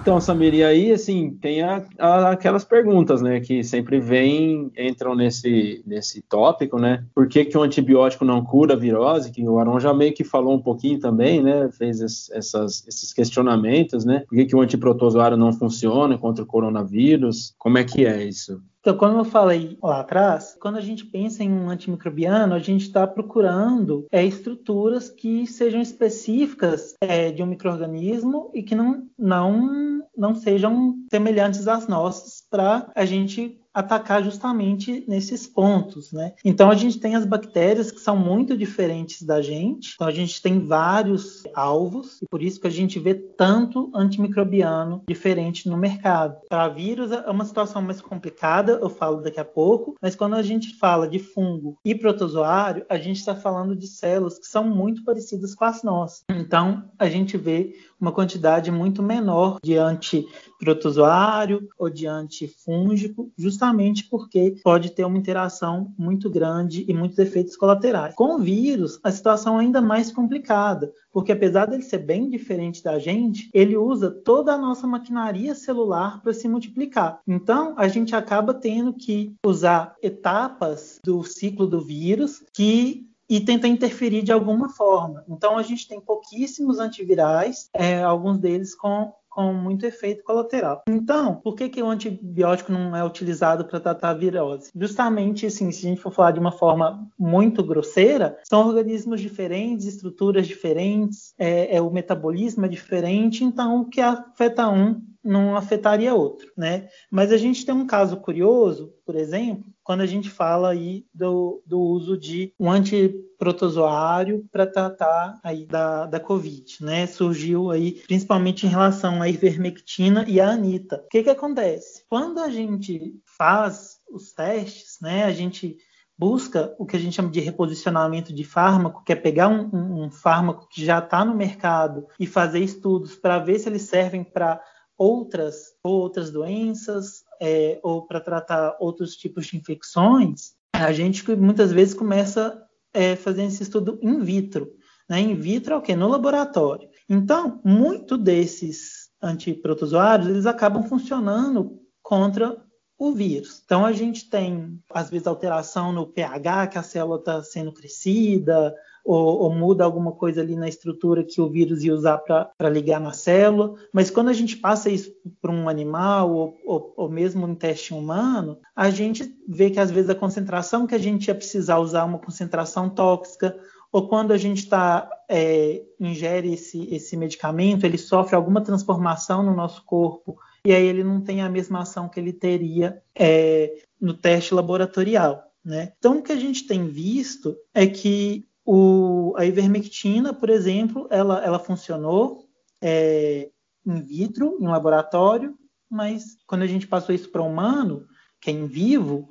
Então, Samir, e aí, assim, tem a, a, aquelas perguntas, né, que sempre vêm, entram nesse, nesse tópico, né? Por que, que o antibiótico não cura a virose? Que o Aron já meio que falou um pouquinho também, né? Fez es, essas, esses questionamentos, né? Por que, que o antiprotozoário não funciona contra o coronavírus? Como é que é isso? Então, como eu falei lá atrás, quando a gente pensa em um antimicrobiano, a gente está procurando é, estruturas que sejam específicas é, de um microorganismo e que não, não, não sejam semelhantes às nossas para a gente atacar justamente nesses pontos, né? Então a gente tem as bactérias que são muito diferentes da gente. Então a gente tem vários alvos e por isso que a gente vê tanto antimicrobiano diferente no mercado. Para vírus é uma situação mais complicada, eu falo daqui a pouco, mas quando a gente fala de fungo e protozoário, a gente está falando de células que são muito parecidas com as nossas. Então a gente vê uma quantidade muito menor de antiprotozoário ou de antifúngico, justamente porque pode ter uma interação muito grande e muitos efeitos colaterais. Com o vírus, a situação é ainda mais complicada, porque apesar dele ser bem diferente da gente, ele usa toda a nossa maquinaria celular para se multiplicar. Então, a gente acaba tendo que usar etapas do ciclo do vírus que e tenta interferir de alguma forma. Então, a gente tem pouquíssimos antivirais, é, alguns deles com com muito efeito colateral. Então, por que, que o antibiótico não é utilizado para tratar a virose? Justamente, assim, se a gente for falar de uma forma muito grosseira, são organismos diferentes, estruturas diferentes, é, é o metabolismo é diferente, então o que afeta um não afetaria outro, né? Mas a gente tem um caso curioso, por exemplo, quando a gente fala aí do, do uso de um antiprotozoário para tratar aí da, da Covid, né? Surgiu aí principalmente em relação à ivermectina e à anita. O que que acontece? Quando a gente faz os testes, né? A gente busca o que a gente chama de reposicionamento de fármaco, que é pegar um, um, um fármaco que já está no mercado e fazer estudos para ver se eles servem para outras outras doenças é, ou para tratar outros tipos de infecções, a gente muitas vezes começa é, fazendo esse estudo in vitro. Né? In vitro é o que? No laboratório. Então, muito desses antiprotozoários, eles acabam funcionando contra o vírus. Então a gente tem, às vezes, alteração no pH, que a célula está sendo crescida, ou, ou, muda alguma coisa ali na estrutura que o vírus ia usar para ligar na célula. Mas quando a gente passa isso para um animal, ou, ou, ou, mesmo em teste humano, a gente vê que às vezes a concentração que a gente ia precisar usar uma concentração tóxica, ou quando a gente está é, ingere esse, esse medicamento, ele sofre alguma transformação no nosso corpo e aí ele não tem a mesma ação que ele teria é, no teste laboratorial. Né? Então, o que a gente tem visto é que o, a ivermectina, por exemplo, ela, ela funcionou é, in vitro, em laboratório, mas quando a gente passou isso para humano, que é em vivo,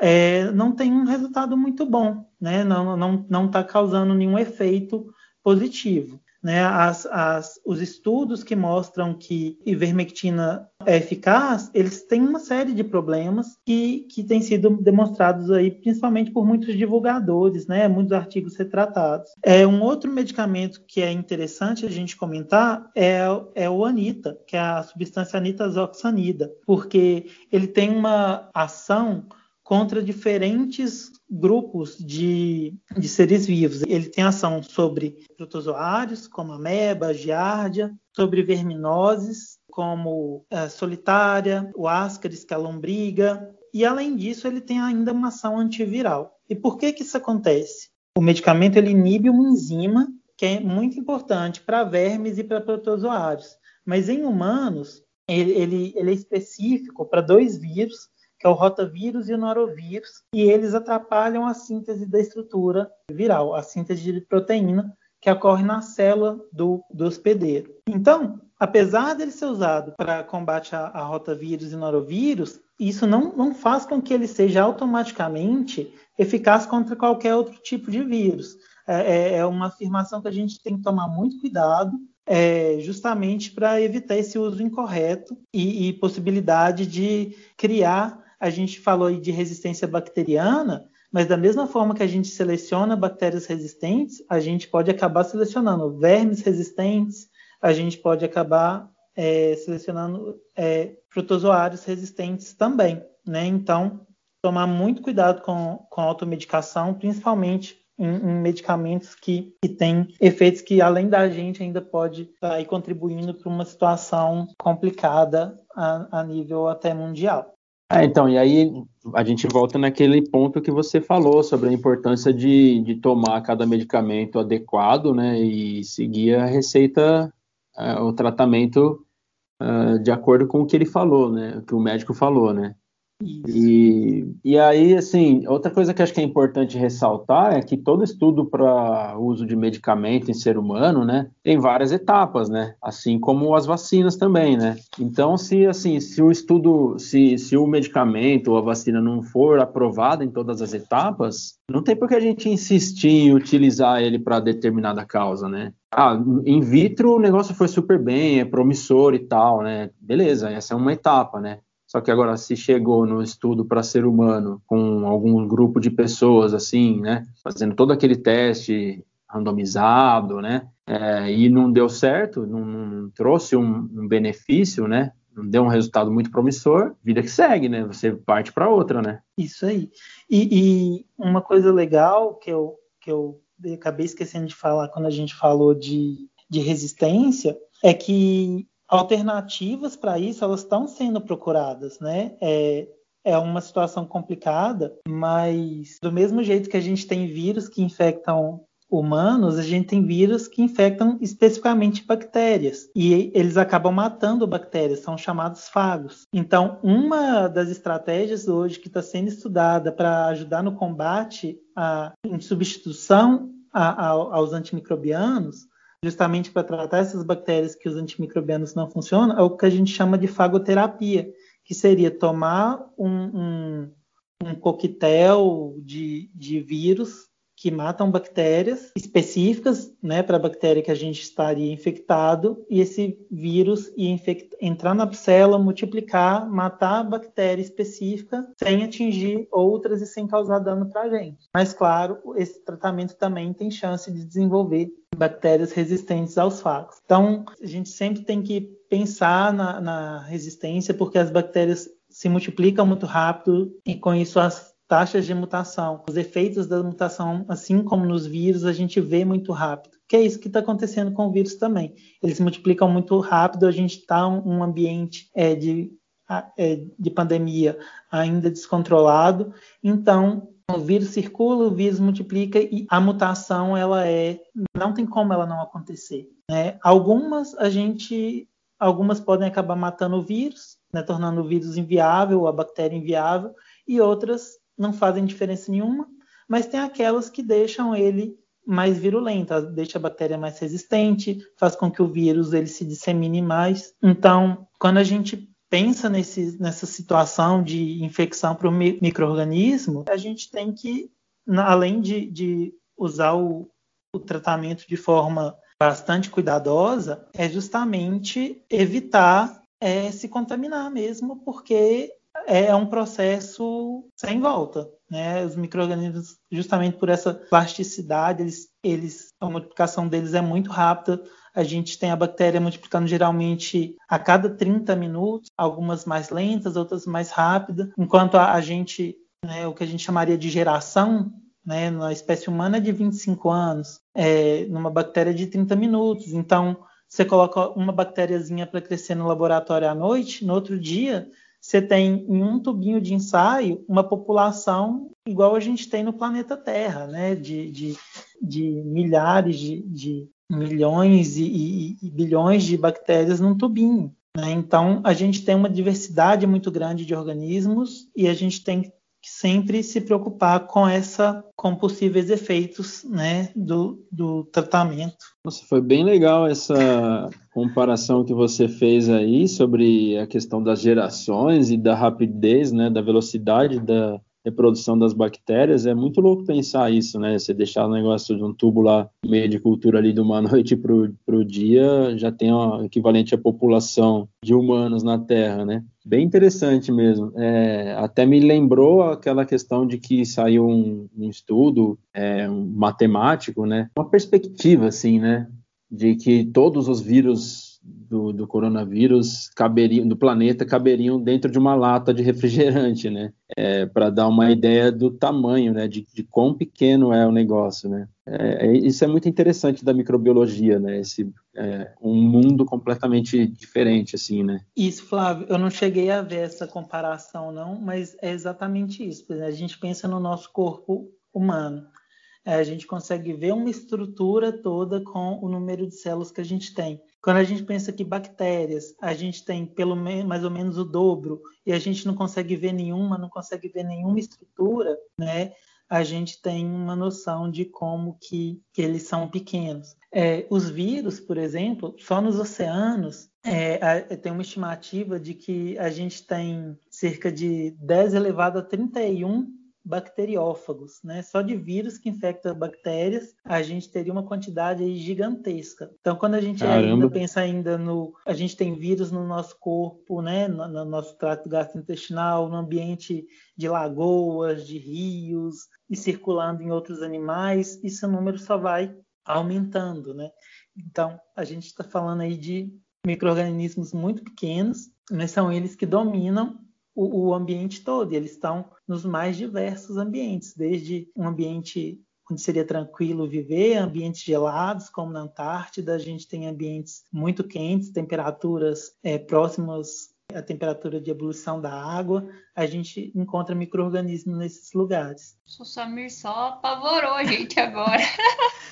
é, não tem um resultado muito bom, né? não está não, não tá causando nenhum efeito positivo. Né, as, as, os estudos que mostram que ivermectina é eficaz, eles têm uma série de problemas que, que têm sido demonstrados aí, principalmente por muitos divulgadores, né, muitos artigos retratados. É um outro medicamento que é interessante a gente comentar é, é o anita, que é a substância anitazoxanida, porque ele tem uma ação contra diferentes grupos de, de seres vivos. Ele tem ação sobre protozoários, como ameba, giardia, sobre verminoses, como a é, solitária, o ascaris, que é a lombriga, e além disso ele tem ainda uma ação antiviral. E por que que isso acontece? O medicamento ele inibe uma enzima que é muito importante para vermes e para protozoários, mas em humanos ele, ele, ele é específico para dois vírus que é o rotavírus e o norovírus, e eles atrapalham a síntese da estrutura viral, a síntese de proteína que ocorre na célula do, do hospedeiro. Então, apesar dele ser usado para combate a, a rotavírus e norovírus, isso não, não faz com que ele seja automaticamente eficaz contra qualquer outro tipo de vírus. É, é, é uma afirmação que a gente tem que tomar muito cuidado, é, justamente para evitar esse uso incorreto e, e possibilidade de criar a gente falou aí de resistência bacteriana, mas da mesma forma que a gente seleciona bactérias resistentes, a gente pode acabar selecionando vermes resistentes, a gente pode acabar é, selecionando é, protozoários resistentes também, né? Então, tomar muito cuidado com, com a automedicação, principalmente em, em medicamentos que, que têm efeitos que, além da gente, ainda pode estar tá contribuindo para uma situação complicada a, a nível até mundial. É, então, e aí a gente volta naquele ponto que você falou sobre a importância de, de tomar cada medicamento adequado, né, e seguir a receita, uh, o tratamento uh, de acordo com o que ele falou, né, o que o médico falou, né. E, e aí, assim, outra coisa que acho que é importante ressaltar é que todo estudo para uso de medicamento em ser humano, né, tem várias etapas, né, assim como as vacinas também, né. Então, se assim, se o estudo, se, se o medicamento ou a vacina não for aprovada em todas as etapas, não tem por que a gente insistir em utilizar ele para determinada causa, né. Ah, in vitro o negócio foi super bem, é promissor e tal, né? Beleza, essa é uma etapa, né? Só que agora, se chegou no estudo para ser humano com algum grupo de pessoas, assim, né, fazendo todo aquele teste randomizado, né, é, e não deu certo, não, não trouxe um, um, benefício, né, não deu um resultado muito promissor, vida que segue, né, você parte para outra, né. Isso aí. E, e, uma coisa legal que eu, que eu acabei esquecendo de falar quando a gente falou de, de resistência é que alternativas para isso elas estão sendo procuradas, né? É, é uma situação complicada, mas do mesmo jeito que a gente tem vírus que infectam humanos, a gente tem vírus que infectam especificamente bactérias e eles acabam matando bactérias, são chamados fagos. Então, uma das estratégias hoje que está sendo estudada para ajudar no combate a, em substituição a, a, aos antimicrobianos, justamente para tratar essas bactérias que os antimicrobianos não funcionam, é o que a gente chama de fagoterapia, que seria tomar um, um, um coquetel de, de vírus que matam bactérias específicas, né, para a bactéria que a gente estaria infectado, e esse vírus ia entrar na célula, multiplicar, matar a bactéria específica, sem atingir outras e sem causar dano para a gente. Mas, claro, esse tratamento também tem chance de desenvolver bactérias resistentes aos fagos. Então, a gente sempre tem que pensar na, na resistência, porque as bactérias se multiplicam muito rápido e com isso as taxas de mutação. Os efeitos da mutação, assim como nos vírus, a gente vê muito rápido. Que é isso que está acontecendo com o vírus também. Eles se multiplicam muito rápido, a gente está em um ambiente é, de, é, de pandemia ainda descontrolado. Então, o vírus circula, o vírus multiplica e a mutação ela é não tem como ela não acontecer. Né? Algumas a gente algumas podem acabar matando o vírus, né, tornando o vírus inviável, a bactéria inviável, e outras não fazem diferença nenhuma, mas tem aquelas que deixam ele mais virulento, deixa a bactéria mais resistente, faz com que o vírus ele se dissemine mais. Então, quando a gente pensa nesse, nessa situação de infecção para o microorganismo, a gente tem que, além de, de usar o, o tratamento de forma bastante cuidadosa, é justamente evitar é, se contaminar mesmo, porque é, é um processo sem volta. Né? Os micro-organismos, justamente por essa plasticidade, eles, eles, a multiplicação deles é muito rápida. A gente tem a bactéria multiplicando geralmente a cada 30 minutos, algumas mais lentas, outras mais rápidas, enquanto a, a gente, né, o que a gente chamaria de geração, né, na espécie humana é de 25 anos, é, numa bactéria de 30 minutos. Então, você coloca uma bactériazinha para crescer no laboratório à noite, no outro dia você tem em um tubinho de ensaio uma população igual a gente tem no planeta Terra, né? de, de, de milhares de, de milhões e, e, e, bilhões de bactérias num tubinho. Né? Então, a gente tem uma diversidade muito grande de organismos e a gente tem sempre se preocupar com essa com possíveis efeitos né, do, do tratamento. Nossa, foi bem legal essa comparação que você fez aí sobre a questão das gerações e da rapidez, né, da velocidade da, reprodução das bactérias, é muito louco pensar isso, né? Você deixar o negócio de um tubo lá, meio de cultura ali de uma noite para o dia, já tem o equivalente à população de humanos na Terra, né? Bem interessante mesmo. É, até me lembrou aquela questão de que saiu um, um estudo é, um matemático, né? Uma perspectiva, assim, né? De que todos os vírus do, do, coronavírus caberiam, do planeta caberiam dentro de uma lata de refrigerante, né? É, Para dar uma ideia do tamanho, né? De, de quão pequeno é o negócio, né? É, é isso é muito interessante da microbiologia, né? Esse é, um mundo completamente diferente, assim, né? Isso, Flávio. Eu não cheguei a ver essa comparação, não, mas é exatamente isso. A gente pensa no nosso corpo humano. É, a gente consegue ver uma estrutura toda com o número de células que a gente tem. Quando a gente pensa que bactérias, a gente tem pelo menos mais ou menos o dobro e a gente não consegue ver nenhuma, não consegue ver nenhuma estrutura, né? A gente tem uma noção de como que, que eles são pequenos. É, os vírus, por exemplo, só nos oceanos é, tem uma estimativa de que a gente tem cerca de 10 elevado a 31 bacteriófagos, né? Só de vírus que infecta bactérias, a gente teria uma quantidade gigantesca. Então, quando a gente ainda pensa ainda no, a gente tem vírus no nosso corpo, né? No, no nosso trato gastrointestinal, no ambiente de lagoas, de rios e circulando em outros animais, esse número só vai aumentando, né? Então, a gente está falando aí de micro-organismos muito pequenos, mas são eles que dominam o, o ambiente todo, e eles estão nos mais diversos ambientes, desde um ambiente onde seria tranquilo viver, ambientes gelados, como na Antártida, a gente tem ambientes muito quentes, temperaturas é, próximas à temperatura de ebulição da água, a gente encontra micro-organismos nesses lugares. O Samir só apavorou a gente agora.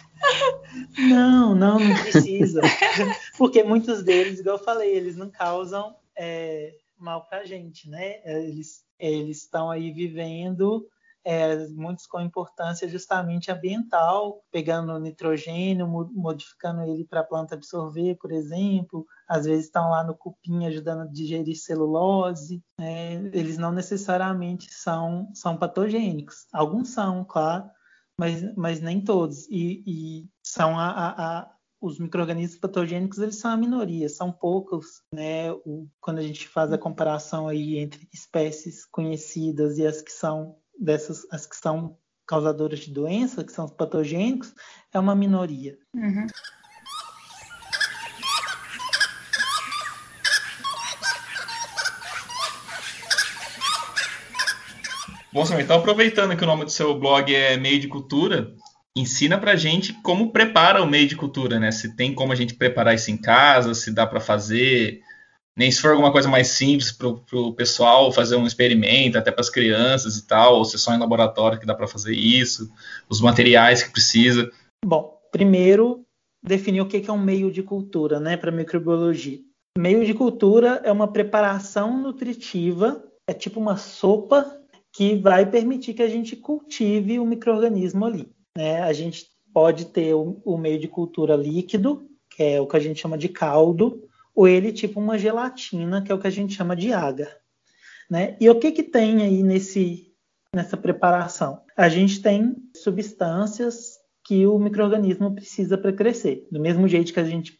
Não, não, não precisa. Porque muitos deles, igual eu falei, eles não causam é, mal para a gente, né? Eles eles estão aí vivendo é, muitos com importância justamente ambiental, pegando nitrogênio, modificando ele para a planta absorver, por exemplo. Às vezes estão lá no cupim ajudando a digerir celulose. É, eles não necessariamente são, são patogênicos. Alguns são, claro, mas, mas nem todos. E, e são a, a os microrganismos patogênicos eles são a minoria, são poucos, né? O, quando a gente faz a comparação aí entre espécies conhecidas e as que são dessas, as que são causadoras de doença, que são os patogênicos, é uma minoria. Uhum. Bom, então aproveitando que o nome do seu blog é Meio de Cultura, ensina pra gente como prepara o meio de cultura, né? Se tem como a gente preparar isso em casa, se dá para fazer, nem se for alguma coisa mais simples pro, pro pessoal fazer um experimento, até para as crianças e tal, ou se é só em laboratório que dá para fazer isso, os materiais que precisa. Bom, primeiro definir o que é um meio de cultura, né, para microbiologia. Meio de cultura é uma preparação nutritiva, é tipo uma sopa que vai permitir que a gente cultive o microorganismo ali. Né? A gente pode ter o, o meio de cultura líquido, que é o que a gente chama de caldo, ou ele tipo uma gelatina, que é o que a gente chama de agar. Né? E o que, que tem aí nesse, nessa preparação? A gente tem substâncias que o microorganismo precisa para crescer. Do mesmo jeito que a gente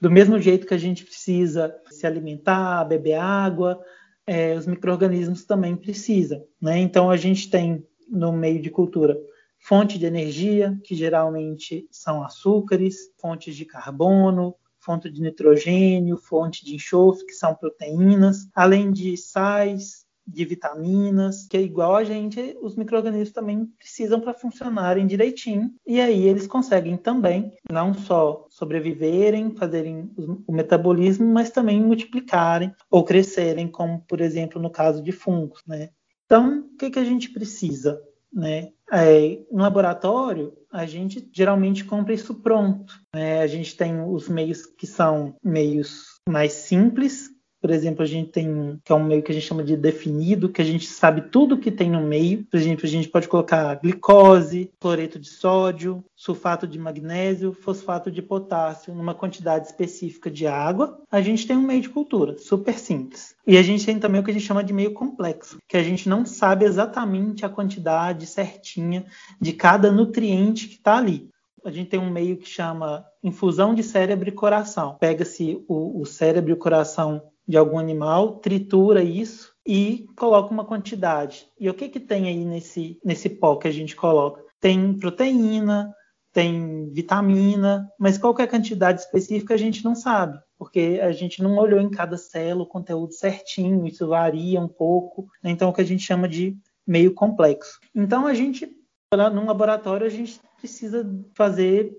do mesmo jeito que a gente precisa se alimentar, beber água, é, os microorganismos também precisam. Né? Então a gente tem no meio de cultura. Fonte de energia, que geralmente são açúcares, fontes de carbono, fonte de nitrogênio, fonte de enxofre, que são proteínas, além de sais, de vitaminas, que é igual a gente, os micro-organismos também precisam para funcionarem direitinho. E aí eles conseguem também não só sobreviverem, fazerem o metabolismo, mas também multiplicarem ou crescerem, como por exemplo no caso de fungos, né? Então, o que, que a gente precisa? Né? É, no laboratório, a gente geralmente compra isso pronto. Né? A gente tem os meios que são meios mais simples, por exemplo, a gente tem que é um meio que a gente chama de definido, que a gente sabe tudo que tem no meio. Por exemplo, a gente pode colocar glicose, cloreto de sódio, sulfato de magnésio, fosfato de potássio, numa quantidade específica de água. A gente tem um meio de cultura, super simples. E a gente tem também o que a gente chama de meio complexo, que a gente não sabe exatamente a quantidade certinha de cada nutriente que está ali a gente tem um meio que chama infusão de cérebro e coração. Pega-se o, o, cérebro e o coração de algum animal, tritura isso e coloca uma quantidade. E o que, que tem aí nesse, nesse pó que a gente coloca? Tem proteína, tem vitamina, mas qual é a quantidade específica a gente não sabe, porque a gente não olhou em cada célula o conteúdo certinho, isso varia um pouco, né? então é o que a gente chama de meio complexo. Então a gente, num laboratório, a gente precisa fazer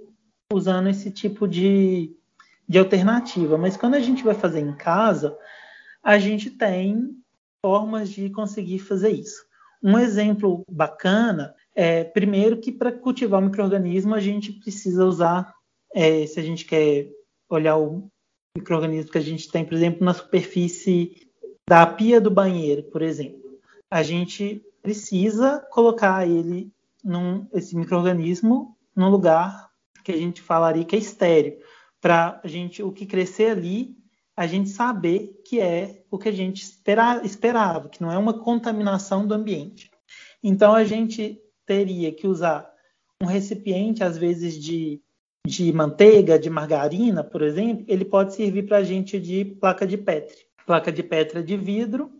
usando esse tipo de de alternativa. Mas quando a gente vai fazer em casa, a gente tem formas de conseguir fazer isso. Um exemplo bacana é, primeiro, que para cultivar o microorganismo a gente precisa usar, é, se a gente quer olhar o microorganismo que a gente tem, por exemplo, na superfície da pia do banheiro, por exemplo, a gente precisa colocar ele, num, esse microorganismo, num lugar que a gente falaria que é estéreo para a gente o que crescer ali, a gente saber que é o que a gente espera, esperava, que não é uma contaminação do ambiente. Então a gente teria que usar um recipiente, às vezes de, de manteiga, de margarina, por exemplo, ele pode servir para a gente de placa de Petri. Placa de Petri é de vidro,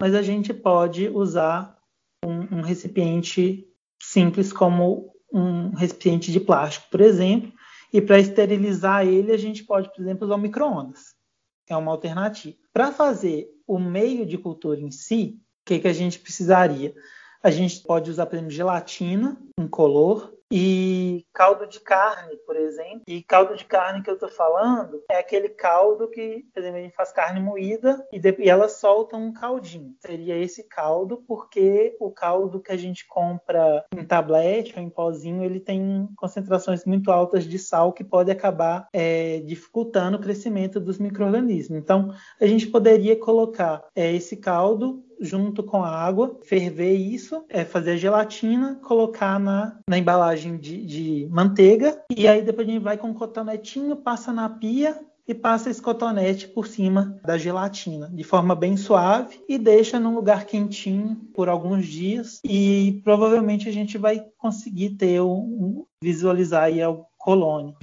mas a gente pode usar um, um recipiente simples como um recipiente de plástico, por exemplo, e para esterilizar ele, a gente pode, por exemplo, usar o micro-ondas. É uma alternativa. Para fazer o meio de cultura em si, o que, que a gente precisaria? A gente pode usar, por exemplo, gelatina incolor, e caldo de carne, por exemplo. E caldo de carne que eu estou falando é aquele caldo que, por exemplo, a gente faz carne moída e, e ela solta um caldinho. Seria esse caldo, porque o caldo que a gente compra em tablete ou em pozinho, ele tem concentrações muito altas de sal que pode acabar é, dificultando o crescimento dos micro-organismos. Então, a gente poderia colocar é, esse caldo junto com a água, ferver isso, é, fazer a gelatina, colocar na, na embalagem de, de manteiga e aí depois a gente vai com um cotonetinho, passa na pia e passa esse cotonete por cima da gelatina, de forma bem suave e deixa num lugar quentinho por alguns dias e provavelmente a gente vai conseguir ter um, visualizar aí o colônia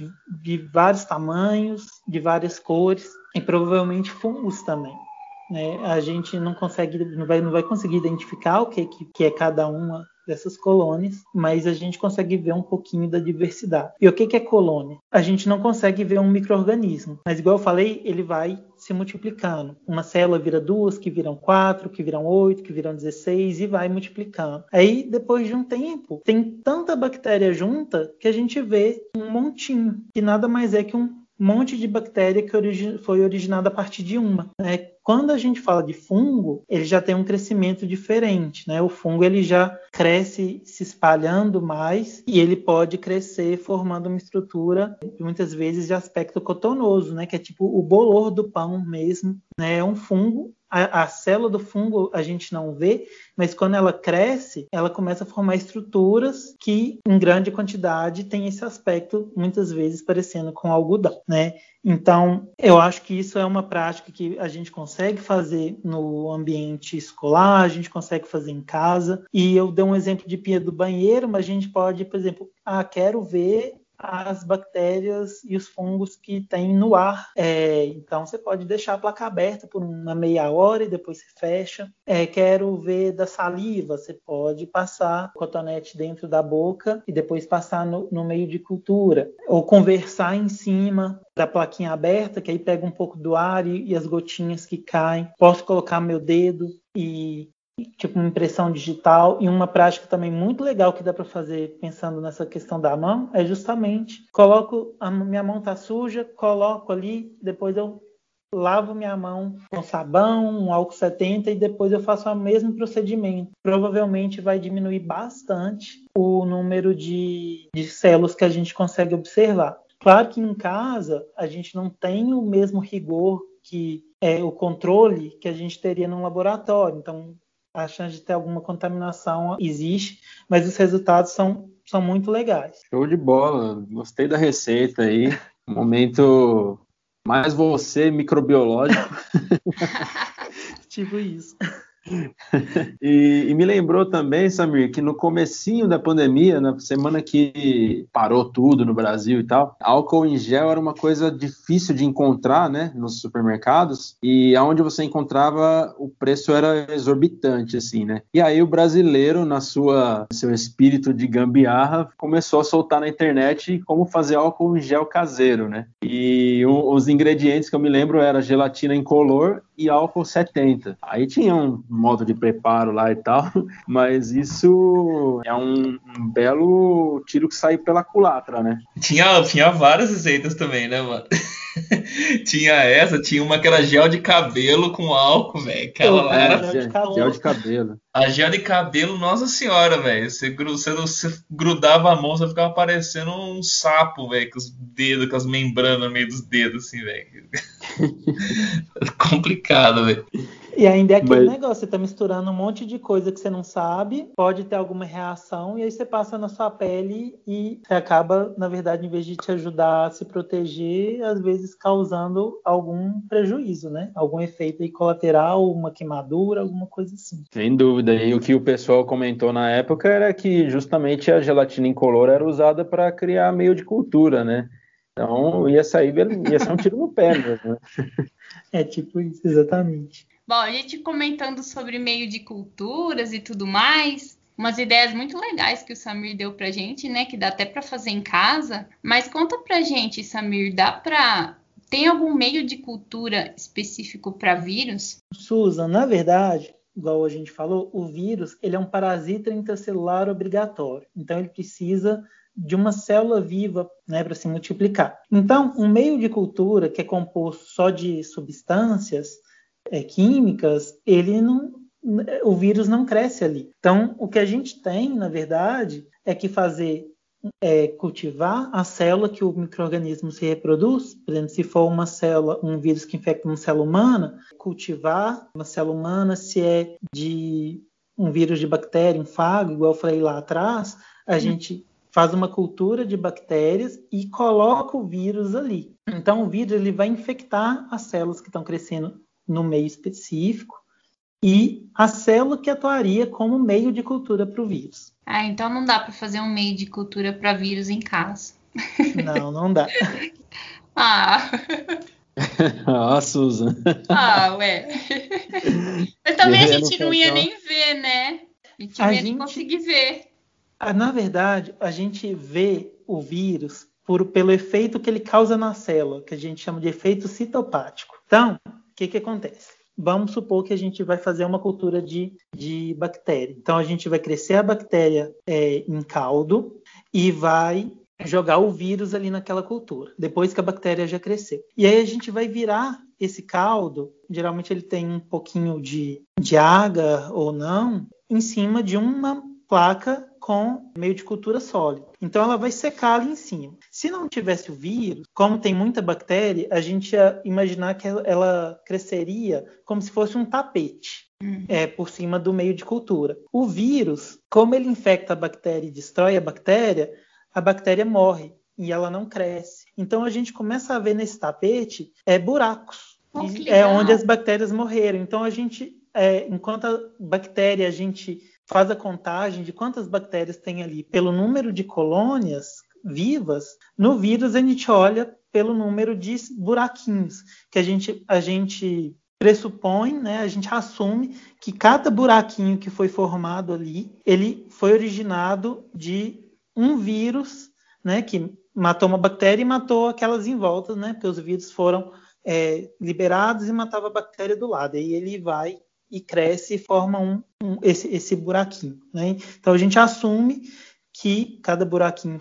de vários tamanhos, de várias cores e provavelmente fungos também. Né? A gente não consegue, não vai, não vai conseguir identificar o que, que, que é cada uma dessas colônias, mas a gente consegue ver um pouquinho da diversidade. E o que, que é colônia? A gente não consegue ver um microorganismo, mas igual eu falei, ele vai se multiplicando. Uma célula vira duas, que viram quatro, que viram oito, que viram 16 e vai multiplicando. Aí, depois de um tempo, tem tanta bactéria junta que a gente vê um montinho, que nada mais é que um monte de bactéria que origi foi originada a partir de uma. Né? Quando a gente fala de fungo, ele já tem um crescimento diferente, né? O fungo ele já cresce se espalhando mais e ele pode crescer formando uma estrutura muitas vezes de aspecto cotonoso, né? Que é tipo o bolor do pão mesmo, né? É um fungo a, a, célula do fungo a gente não vê, mas quando ela cresce, ela começa a formar estruturas que, em grande quantidade, tem esse aspecto, muitas vezes parecendo com algodão, né? Então, eu acho que isso é uma prática que a gente consegue fazer no ambiente escolar, a gente consegue fazer em casa. E eu dei um exemplo de pia do banheiro, mas a gente pode, por exemplo, ah, quero ver as bactérias e os fungos que tem no ar. É, então você pode deixar a placa aberta por uma meia hora e depois você fecha. É, quero ver da saliva, você pode passar o cotonete dentro da boca e depois passar no, no meio de cultura. Ou conversar em cima da plaquinha aberta, que aí pega um pouco do ar e, e as gotinhas que caem. Posso colocar meu dedo e tipo uma impressão digital e uma prática também muito legal que dá para fazer pensando nessa questão da mão é justamente coloco a minha mão tá suja, coloco ali, depois eu lavo minha mão com sabão, um álcool 70 e depois eu faço o mesmo procedimento. Provavelmente vai diminuir bastante o número de, de células que a gente consegue observar. Claro que em casa a gente não tem o mesmo rigor que é o controle que a gente teria no laboratório. Então, a chance de ter alguma contaminação existe, mas os resultados são, são muito legais. Show de bola, gostei da receita aí. Momento mais você microbiológico. tipo isso. E, e, me lembrou também, Samir, que no comecinho da pandemia, na semana que parou tudo no Brasil e tal, álcool em gel era uma coisa difícil de encontrar, né, nos supermercados, e aonde você encontrava, o preço era exorbitante, assim, né? E aí o brasileiro, na sua seu espírito de gambiarra, começou a soltar na internet como fazer álcool em gel caseiro, né? E os ingredientes que eu me lembro era gelatina incolor e álcool 70. Aí tinha um modo de preparo lá e tal, mas isso é um, um belo tiro que sai pela culatra, né? Tinha, tinha várias receitas também, né, mano? tinha essa, tinha uma que era gel de cabelo com álcool, velho. Aquela lá era. Gel, gel de cabelo. A gel de cabelo, nossa senhora, velho. Você, você, você, grudava a mão, você ficava parecendo um sapo, velho, com os dedos, com as membranas no meio dos dedos, assim, velho. Complicado, velho. E ainda é aquele Mas... negócio, você tá misturando um monte de coisa que você não sabe, pode ter alguma reação, e aí você passa na sua pele e você acaba, na verdade, em vez de te ajudar a se proteger, às vezes causando algum prejuízo, né? Algum efeito aí colateral, uma queimadura, alguma coisa assim. Sem dúvida. E o que o pessoal comentou na época era que justamente a gelatina incolor era usada para criar meio de cultura, né? Então ia sair, ia ser um tiro no pé mesmo. Né? É tipo isso, exatamente. Bom, a gente comentando sobre meio de culturas e tudo mais, umas ideias muito legais que o Samir deu pra gente, né? Que dá até para fazer em casa. Mas conta pra gente, Samir, dá pra. Tem algum meio de cultura específico para vírus? Susan, na verdade, igual a gente falou, o vírus ele é um parasita intracelular obrigatório. Então ele precisa de uma célula viva né, para se multiplicar. Então, um meio de cultura que é composto só de substâncias é, químicas, ele não, o vírus não cresce ali. Então, o que a gente tem, na verdade, é que fazer é, cultivar a célula que o microorganismo se reproduz, por exemplo, se for uma célula, um vírus que infecta uma célula humana, cultivar uma célula humana, se é de um vírus de bactéria, um fago, igual eu falei lá atrás, a uhum. gente faz uma cultura de bactérias e coloca o vírus ali. Então, o vírus ele vai infectar as células que estão crescendo no meio específico e a célula que atuaria como meio de cultura para o vírus. Ah, então não dá para fazer um meio de cultura para vírus em casa. Não, não dá. ah. ah, Susan. Ah, ué. Mas também a gente não ia nem ver, né? A gente não ia nem conseguir ver. Ah, na verdade, a gente vê o vírus por, pelo efeito que ele causa na célula, que a gente chama de efeito citopático. Então, que, que acontece? Vamos supor que a gente vai fazer uma cultura de, de bactéria. Então, a gente vai crescer a bactéria é, em caldo e vai jogar o vírus ali naquela cultura, depois que a bactéria já cresceu. E aí a gente vai virar esse caldo, geralmente ele tem um pouquinho de, de água ou não, em cima de uma placa com meio de cultura sólida. Então ela vai secar ali em cima. Se não tivesse o vírus, como tem muita bactéria, a gente ia imaginar que ela cresceria como se fosse um tapete. Uhum. É, por cima do meio de cultura. O vírus, como ele infecta a bactéria e destrói a bactéria, a bactéria morre e ela não cresce. Então a gente começa a ver nesse tapete é buracos. Oh, é onde as bactérias morreram. Então a gente, é, enquanto a bactéria a gente faz a contagem de quantas bactérias tem ali pelo número de colônias vivas, no vírus a gente olha pelo número de buraquinhos que a gente, a gente pressupõe, né, a gente assume que cada buraquinho que foi formado ali, ele foi originado de um vírus, né, que matou uma bactéria e matou aquelas em volta, né, porque os vírus foram é, liberados e matava a bactéria do lado. Aí ele vai e cresce e forma um, um esse, esse buraquinho. Né? Então a gente assume que cada buraquinho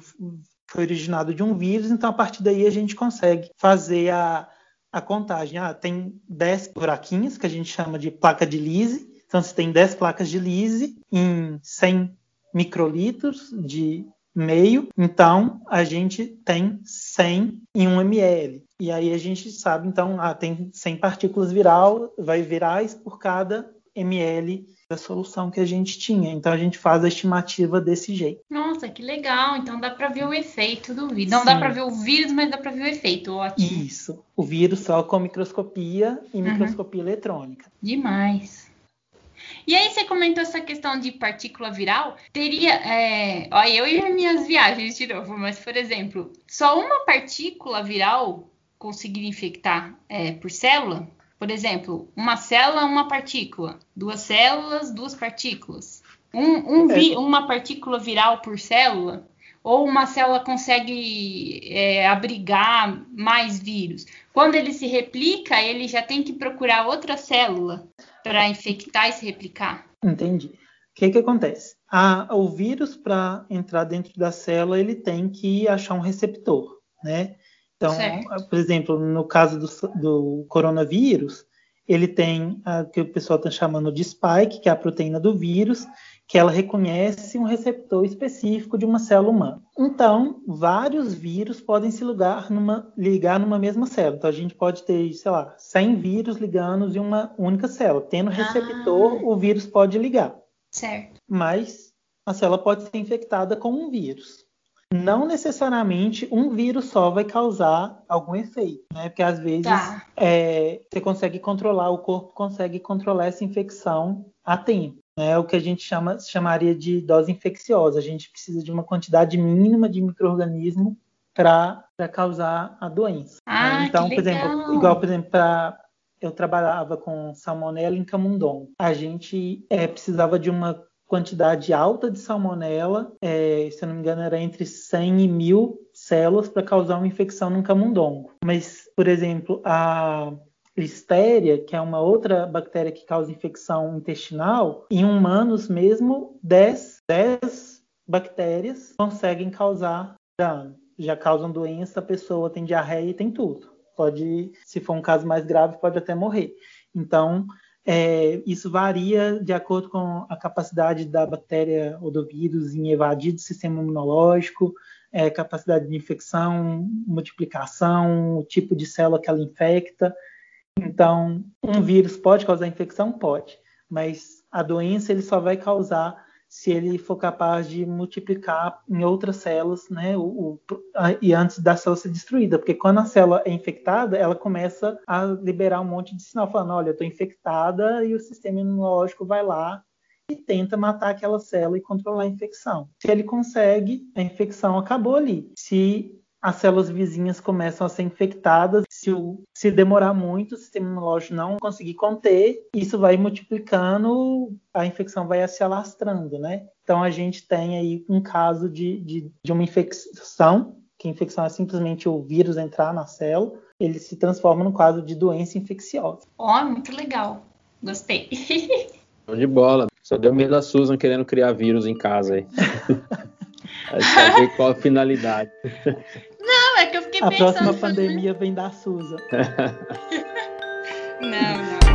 foi originado de um vírus, então a partir daí a gente consegue fazer a, a contagem. Ah, tem 10 buraquinhos, que a gente chama de placa de Lise. Então, se tem 10 placas de Lise em 100 microlitros de meio, então a gente tem 100 em 1 ml. E aí a gente sabe, então, ah, tem 100 partículas viral, vai virais por cada ml da solução que a gente tinha. Então a gente faz a estimativa desse jeito. Nossa, que legal! Então dá para ver o efeito do vírus. Não Sim. dá para ver o vírus, mas dá para ver o efeito. Ótimo. Isso. O vírus só com microscopia e uhum. microscopia eletrônica. Demais. E aí você comentou essa questão de partícula viral. Teria, é... olha, eu e minhas viagens de novo, mas por exemplo, só uma partícula viral conseguir infectar é, por célula? Por exemplo, uma célula, uma partícula. Duas células, duas partículas. Um, um vi, é. uma partícula viral por célula? Ou uma célula consegue é, abrigar mais vírus? Quando ele se replica, ele já tem que procurar outra célula para infectar e se replicar. Entendi. O que, que acontece? A, o vírus, para entrar dentro da célula, ele tem que achar um receptor, né? Então, certo. por exemplo, no caso do, do coronavírus, ele tem o que o pessoal está chamando de spike, que é a proteína do vírus, que ela reconhece um receptor específico de uma célula humana. Então, vários vírus podem se ligar numa, ligar numa mesma célula. Então, a gente pode ter, sei lá, 100 vírus ligando em uma única célula. Tendo receptor, ah. o vírus pode ligar. Certo. Mas a célula pode ser infectada com um vírus não necessariamente um vírus só vai causar algum efeito, né? Porque às vezes tá. é, você consegue controlar, o corpo consegue controlar essa infecção a tempo. É né? o que a gente chama, chamaria de dose infecciosa. A gente precisa de uma quantidade mínima de microorganismo para causar a doença. Né? Ah, né? Então, por exemplo, igual por exemplo, pra, eu trabalhava com salmonella em camundongo. A gente é, precisava de uma quantidade alta de salmonela, é, se eu não me engano, era entre 100 e 1000 células para causar uma infecção num camundongo. Mas, por exemplo, a Listeria, que é uma outra bactéria que causa infecção intestinal, em humanos mesmo, 10, 10 bactérias conseguem causar dano. Já causam doença, a pessoa tem diarreia e tem tudo. Pode, se for um caso mais grave, pode até morrer. Então, é, isso varia de acordo com a capacidade da bactéria ou do vírus em evadir do sistema imunológico, é, capacidade de infecção, multiplicação, o tipo de célula que ela infecta. Então, um vírus pode causar infecção? Pode, mas a doença ele só vai causar se ele for capaz de multiplicar em outras células, né, o, o, a, e antes da célula ser destruída, porque quando a célula é infectada, ela começa a liberar um monte de sinal, falando, olha, eu estou infectada, e o sistema imunológico vai lá e tenta matar aquela célula e controlar a infecção. Se ele consegue, a infecção acabou ali. Se as células vizinhas começam a ser infectadas. Se, o, se demorar muito, o sistema imunológico não conseguir conter, isso vai multiplicando, a infecção vai se alastrando, né? Então a gente tem aí um caso de, de, de uma infecção, que a infecção é simplesmente o vírus entrar na célula, ele se transforma num quadro de doença infecciosa. Ó, oh, muito legal. Gostei. Show de bola. Só deu medo da Susan querendo criar vírus em casa aí. Aí saber qual a finalidade. Fiquei a pensando. A próxima pandemia vem da Suza. não, não.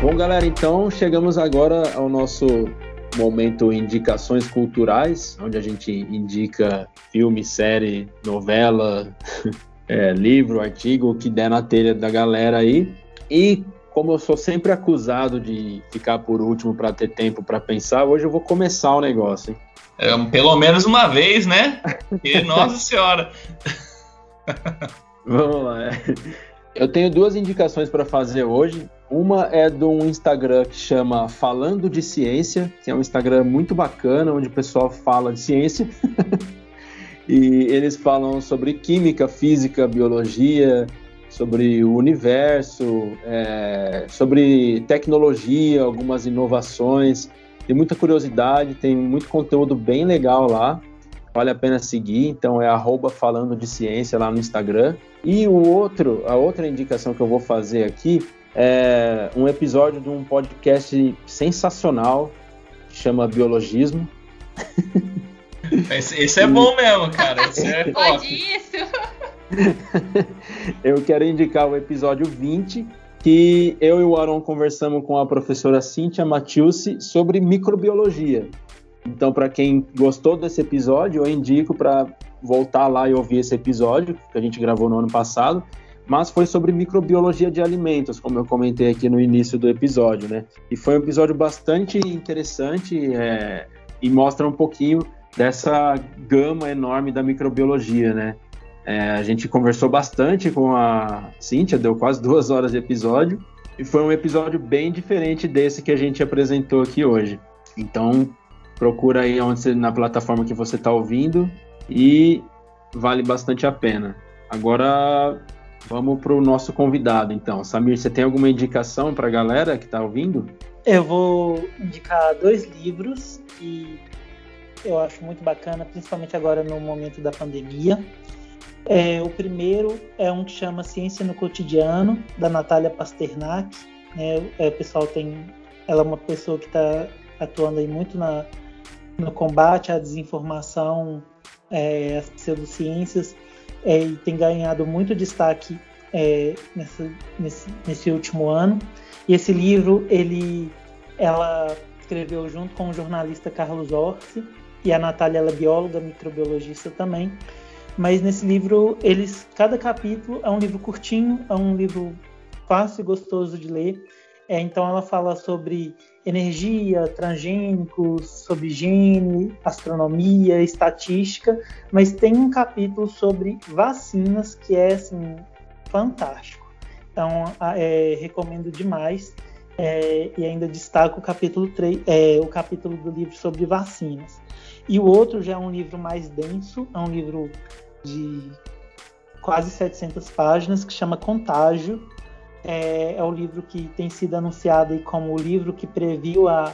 Bom, galera, então chegamos agora ao nosso momento indicações culturais, onde a gente indica filme, série, novela, é, livro, artigo, o que der na telha da galera aí. E como eu sou sempre acusado de ficar por último para ter tempo para pensar, hoje eu vou começar o negócio. É, pelo menos uma vez, né? E, nossa senhora. Vamos lá. Eu tenho duas indicações para fazer hoje. Uma é de um Instagram que chama Falando de Ciência, que é um Instagram muito bacana, onde o pessoal fala de ciência. e eles falam sobre química, física, biologia, sobre o universo, é, sobre tecnologia, algumas inovações. Tem muita curiosidade, tem muito conteúdo bem legal lá. Vale a pena seguir, então é arroba falando de ciência lá no Instagram. E o outro, a outra indicação que eu vou fazer aqui é um episódio de um podcast sensacional, que chama Biologismo. Esse, esse é bom mesmo, cara. Esse é Pode isso. eu quero indicar o episódio 20, que eu e o Aaron conversamos com a professora Cíntia Matiusi sobre microbiologia. Então, para quem gostou desse episódio, eu indico para voltar lá e ouvir esse episódio que a gente gravou no ano passado, mas foi sobre microbiologia de alimentos, como eu comentei aqui no início do episódio, né? E foi um episódio bastante interessante é, e mostra um pouquinho dessa gama enorme da microbiologia, né? É, a gente conversou bastante com a Cíntia, deu quase duas horas de episódio, e foi um episódio bem diferente desse que a gente apresentou aqui hoje. Então, procura aí onde você, na plataforma que você está ouvindo e vale bastante a pena. Agora, vamos para o nosso convidado, então. Samir, você tem alguma indicação para a galera que está ouvindo? Eu vou indicar dois livros que eu acho muito bacana, principalmente agora no momento da pandemia. É, o primeiro é um que chama Ciência no Cotidiano, da Natália Pasternak. É, é, o pessoal tem, ela é uma pessoa que está atuando aí muito na, no combate à desinformação, é, às pseudociências, é, e tem ganhado muito destaque é, nessa, nesse, nesse último ano. E esse livro, ele, ela escreveu junto com o jornalista Carlos Orsi, e a Natália ela é bióloga, microbiologista também. Mas nesse livro, eles cada capítulo é um livro curtinho, é um livro fácil e gostoso de ler. É, então ela fala sobre energia, transgênicos, sobre higiene, astronomia, estatística, mas tem um capítulo sobre vacinas que é assim fantástico. Então é, recomendo demais. É, e ainda destaco o capítulo 3, é, o capítulo do livro sobre vacinas. E o outro já é um livro mais denso, é um livro de quase 700 páginas, que chama Contágio. É, é o livro que tem sido anunciado como o livro que previu a,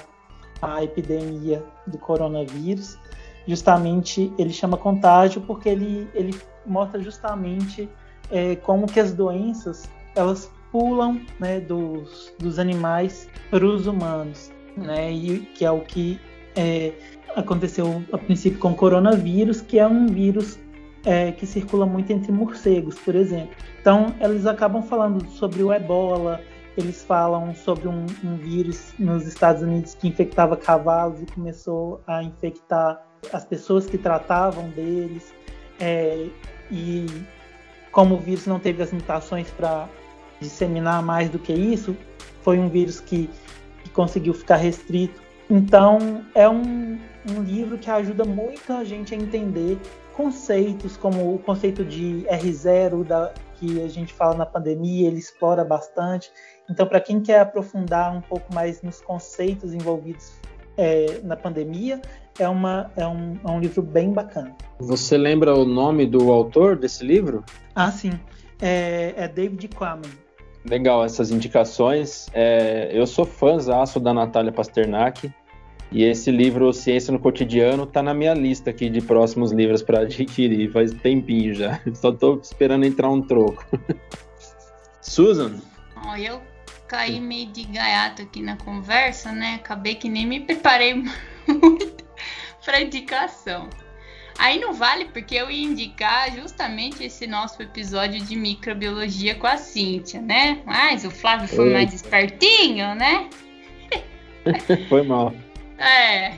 a epidemia do coronavírus. Justamente ele chama Contágio porque ele, ele mostra justamente é, como que as doenças elas pulam né, dos, dos animais para os humanos, né, e que é o que é, aconteceu a princípio com o coronavírus, que é um vírus é, que circula muito entre morcegos, por exemplo. Então, eles acabam falando sobre o ebola, eles falam sobre um, um vírus nos Estados Unidos que infectava cavalos e começou a infectar as pessoas que tratavam deles. É, e como o vírus não teve as mutações para disseminar mais do que isso, foi um vírus que, que conseguiu ficar restrito. Então, é um, um livro que ajuda muito a gente a entender conceitos como o conceito de R0 da, que a gente fala na pandemia, ele explora bastante. Então, para quem quer aprofundar um pouco mais nos conceitos envolvidos é, na pandemia, é, uma, é, um, é um livro bem bacana. Você lembra o nome do autor desse livro? Ah, sim. É, é David Quammen. Legal essas indicações. É, eu sou fãzaço da Natália Pasternak. E esse livro, Ciência no Cotidiano, tá na minha lista aqui de próximos livros para adquirir. Faz tempinho já. Só tô esperando entrar um troco. Susan? Oh, eu caí meio de gaiato aqui na conversa, né? Acabei que nem me preparei muito para indicação. Aí não vale porque eu ia indicar justamente esse nosso episódio de microbiologia com a Cíntia, né? Mas o Flávio foi mais espertinho, né? foi mal. É.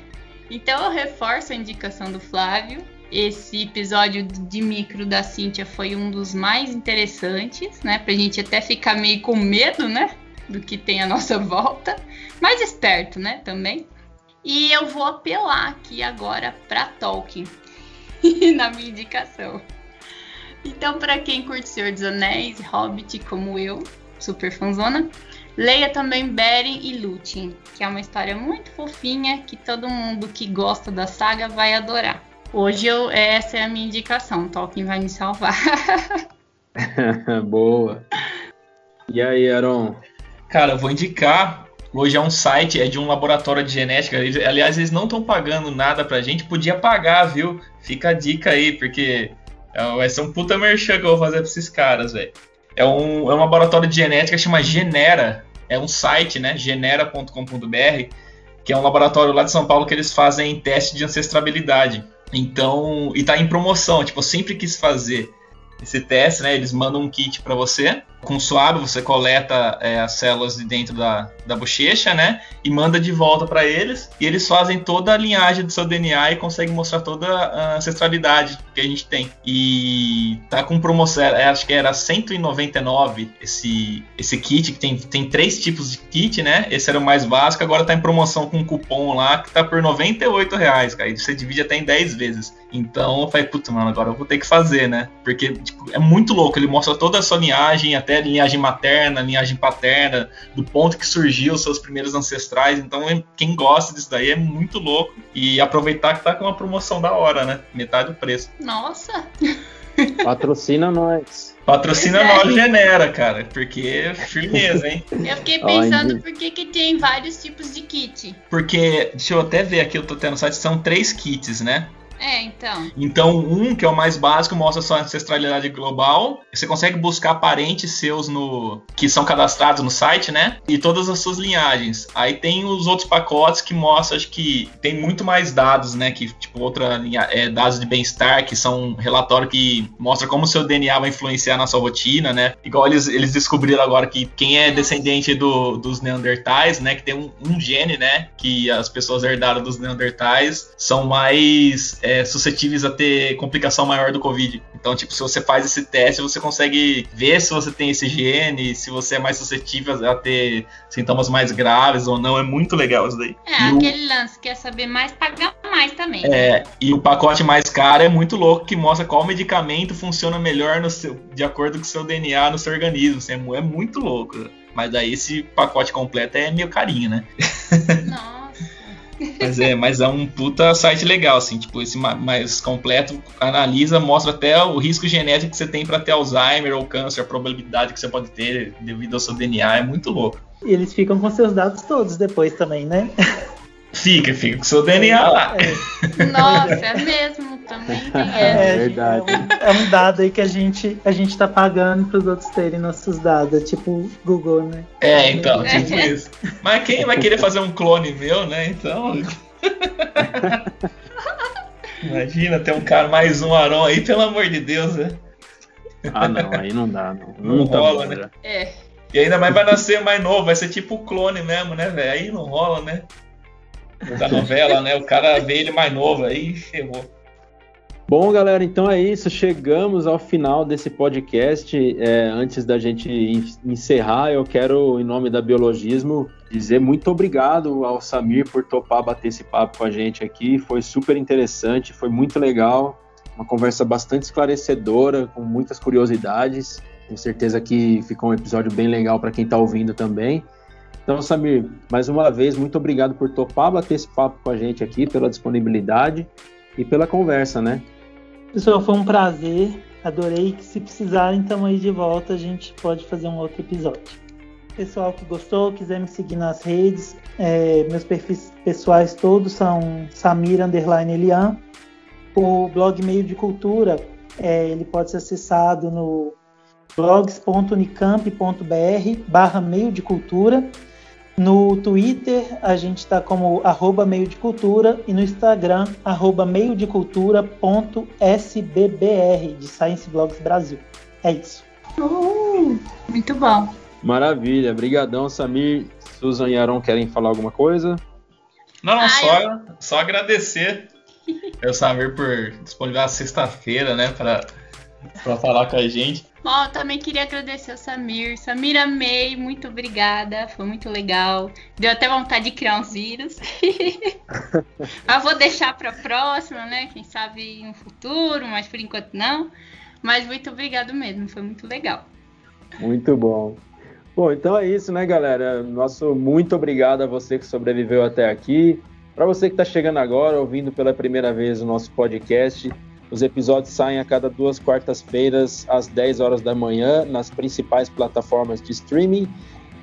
Então eu reforço a indicação do Flávio. Esse episódio de micro da Cíntia foi um dos mais interessantes, né? Pra gente até ficar meio com medo, né? Do que tem à nossa volta. Mais esperto, né? Também. E eu vou apelar aqui agora para Tolkien na minha indicação. Então, para quem curte Senhor dos Anéis, Hobbit como eu, super fanzona, leia também Beren e Lúthien, que é uma história muito fofinha que todo mundo que gosta da saga vai adorar. Hoje eu, essa é a minha indicação, Tolkien vai me salvar. Boa. E aí, Aaron? Cara, eu vou indicar Hoje é um site, é de um laboratório de genética. Eles, aliás, eles não estão pagando nada pra gente. Podia pagar, viu? Fica a dica aí, porque é, vai ser um puta merchan que eu vou fazer pra esses caras, velho. É um, é um laboratório de genética que chama Genera. É um site, né? genera.com.br, que é um laboratório lá de São Paulo que eles fazem teste de ancestrabilidade. Então, e tá em promoção. Tipo, eu sempre quis fazer esse teste, né? Eles mandam um kit para você com suave, você coleta é, as células de dentro da, da bochecha, né? E manda de volta para eles. E eles fazem toda a linhagem do seu DNA e conseguem mostrar toda a ancestralidade que a gente tem. E tá com promoção, é, acho que era 199 esse, esse kit, que tem, tem três tipos de kit, né? Esse era o mais básico, agora tá em promoção com um cupom lá que tá por 98 reais, cara. E você divide até em 10 vezes. Então eu falei, puta, mano, agora eu vou ter que fazer, né? Porque tipo, é muito louco, ele mostra toda a sua linhagem, até até linhagem materna, linhagem paterna, do ponto que surgiu os seus primeiros ancestrais. Então, quem gosta disso daí é muito louco. E aproveitar que tá com uma promoção da hora, né? Metade do preço. Nossa! Patrocina nós. Patrocina nós, Genera, cara, porque firmeza, hein? Eu fiquei pensando por que, que tem vários tipos de kit. Porque, deixa eu até ver aqui, eu tô tendo no site, são três kits, né? É, então. Então, um, que é o mais básico, mostra sua ancestralidade global. Você consegue buscar parentes seus no que são cadastrados no site, né? E todas as suas linhagens. Aí tem os outros pacotes que mostram, acho que tem muito mais dados, né? Que, tipo, outra linha, é, dados de bem-estar, que são um relatório que mostra como o seu DNA vai influenciar na sua rotina, né? Igual eles, eles descobriram agora que quem é descendente do, dos Neandertais, né? Que tem um, um gene, né? Que as pessoas herdaram dos Neandertais são mais. É, é, suscetíveis a ter complicação maior do Covid. Então, tipo, se você faz esse teste, você consegue ver se você tem esse gene, se você é mais suscetível a ter sintomas mais graves ou não. É muito legal isso daí. É, e aquele o... lance, quer saber mais, pagar mais também. É, e o pacote mais caro é muito louco, que mostra qual medicamento funciona melhor no seu, de acordo com o seu DNA no seu organismo. Assim, é, é muito louco. Mas daí esse pacote completo é meio carinho, né? Nossa. Mas é, mas é um puta site legal, assim, tipo, esse mais completo, analisa, mostra até o risco genético que você tem para ter Alzheimer ou câncer, a probabilidade que você pode ter devido ao seu DNA, é muito louco. E eles ficam com seus dados todos depois também, né? Fica, fica com seu DNA lá. É, Nossa, é mesmo, também tem é, essa. É verdade. É um, é um dado aí que a gente, a gente tá pagando pros outros terem nossos dados. É tipo Google, né? É, então, tipo isso. Mas quem vai querer fazer um clone meu, né? Então. Imagina ter um cara mais um Arão aí, pelo amor de Deus, né? Ah, não, aí não dá, não. Não Não tá rola, bom, né? É. E ainda mais vai nascer mais novo, vai ser tipo o clone mesmo, né, velho? Aí não rola, né? Da novela, né? O cara vê ele mais novo, aí ferrou. Bom, galera, então é isso. Chegamos ao final desse podcast. É, antes da gente en- encerrar, eu quero, em nome da Biologismo, dizer muito obrigado ao Samir por topar bater esse papo com a gente aqui. Foi super interessante, foi muito legal. Uma conversa bastante esclarecedora, com muitas curiosidades. Tenho certeza que ficou um episódio bem legal para quem está ouvindo também. Então, Samir, mais uma vez, muito obrigado por topar bater esse papo com a gente aqui, pela disponibilidade e pela conversa, né? Pessoal, foi um prazer. Adorei que se precisarem, estamos aí de volta. A gente pode fazer um outro episódio. Pessoal que gostou, quiser me seguir nas redes, é, meus perfis pessoais todos são Samir Underline Elian. O blog Meio de Cultura, é, ele pode ser acessado no blogs.unicamp.br barra meio de cultura. No Twitter, a gente está como arroba meio de cultura e no Instagram, arroba meio de cultura.sbbr, de Science Blogs Brasil. É isso. Uh, muito bom. Maravilha, brigadão, Samir. Susan e Aaron querem falar alguma coisa? Não, não, Ah, só, só agradecer eu Samir por disponibilizar a sexta-feira, né, pra falar com a gente. Bom, eu também queria agradecer ao Samir. Samir, amei, muito obrigada, foi muito legal. Deu até vontade de criar uns vírus. mas vou deixar pra próxima, né? Quem sabe no futuro, mas por enquanto não. Mas muito obrigado mesmo, foi muito legal. Muito bom. Bom, então é isso, né, galera? Nosso muito obrigado a você que sobreviveu até aqui. Para você que está chegando agora, ouvindo pela primeira vez o nosso podcast, os episódios saem a cada duas quartas-feiras, às 10 horas da manhã, nas principais plataformas de streaming.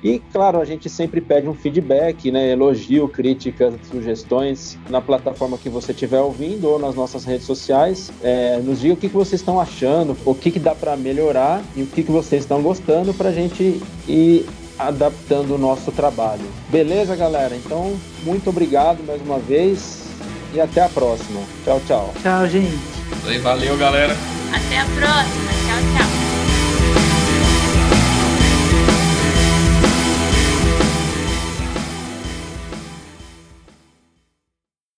E, claro, a gente sempre pede um feedback, né? Elogio, críticas, sugestões na plataforma que você estiver ouvindo ou nas nossas redes sociais. É, nos diga o que, que vocês estão achando, o que, que dá para melhorar e o que, que vocês estão gostando para a gente ir adaptando o nosso trabalho. Beleza, galera? Então, muito obrigado mais uma vez e até a próxima. Tchau, tchau. Tchau, gente. Valeu, galera. Até a próxima. Tchau, tchau.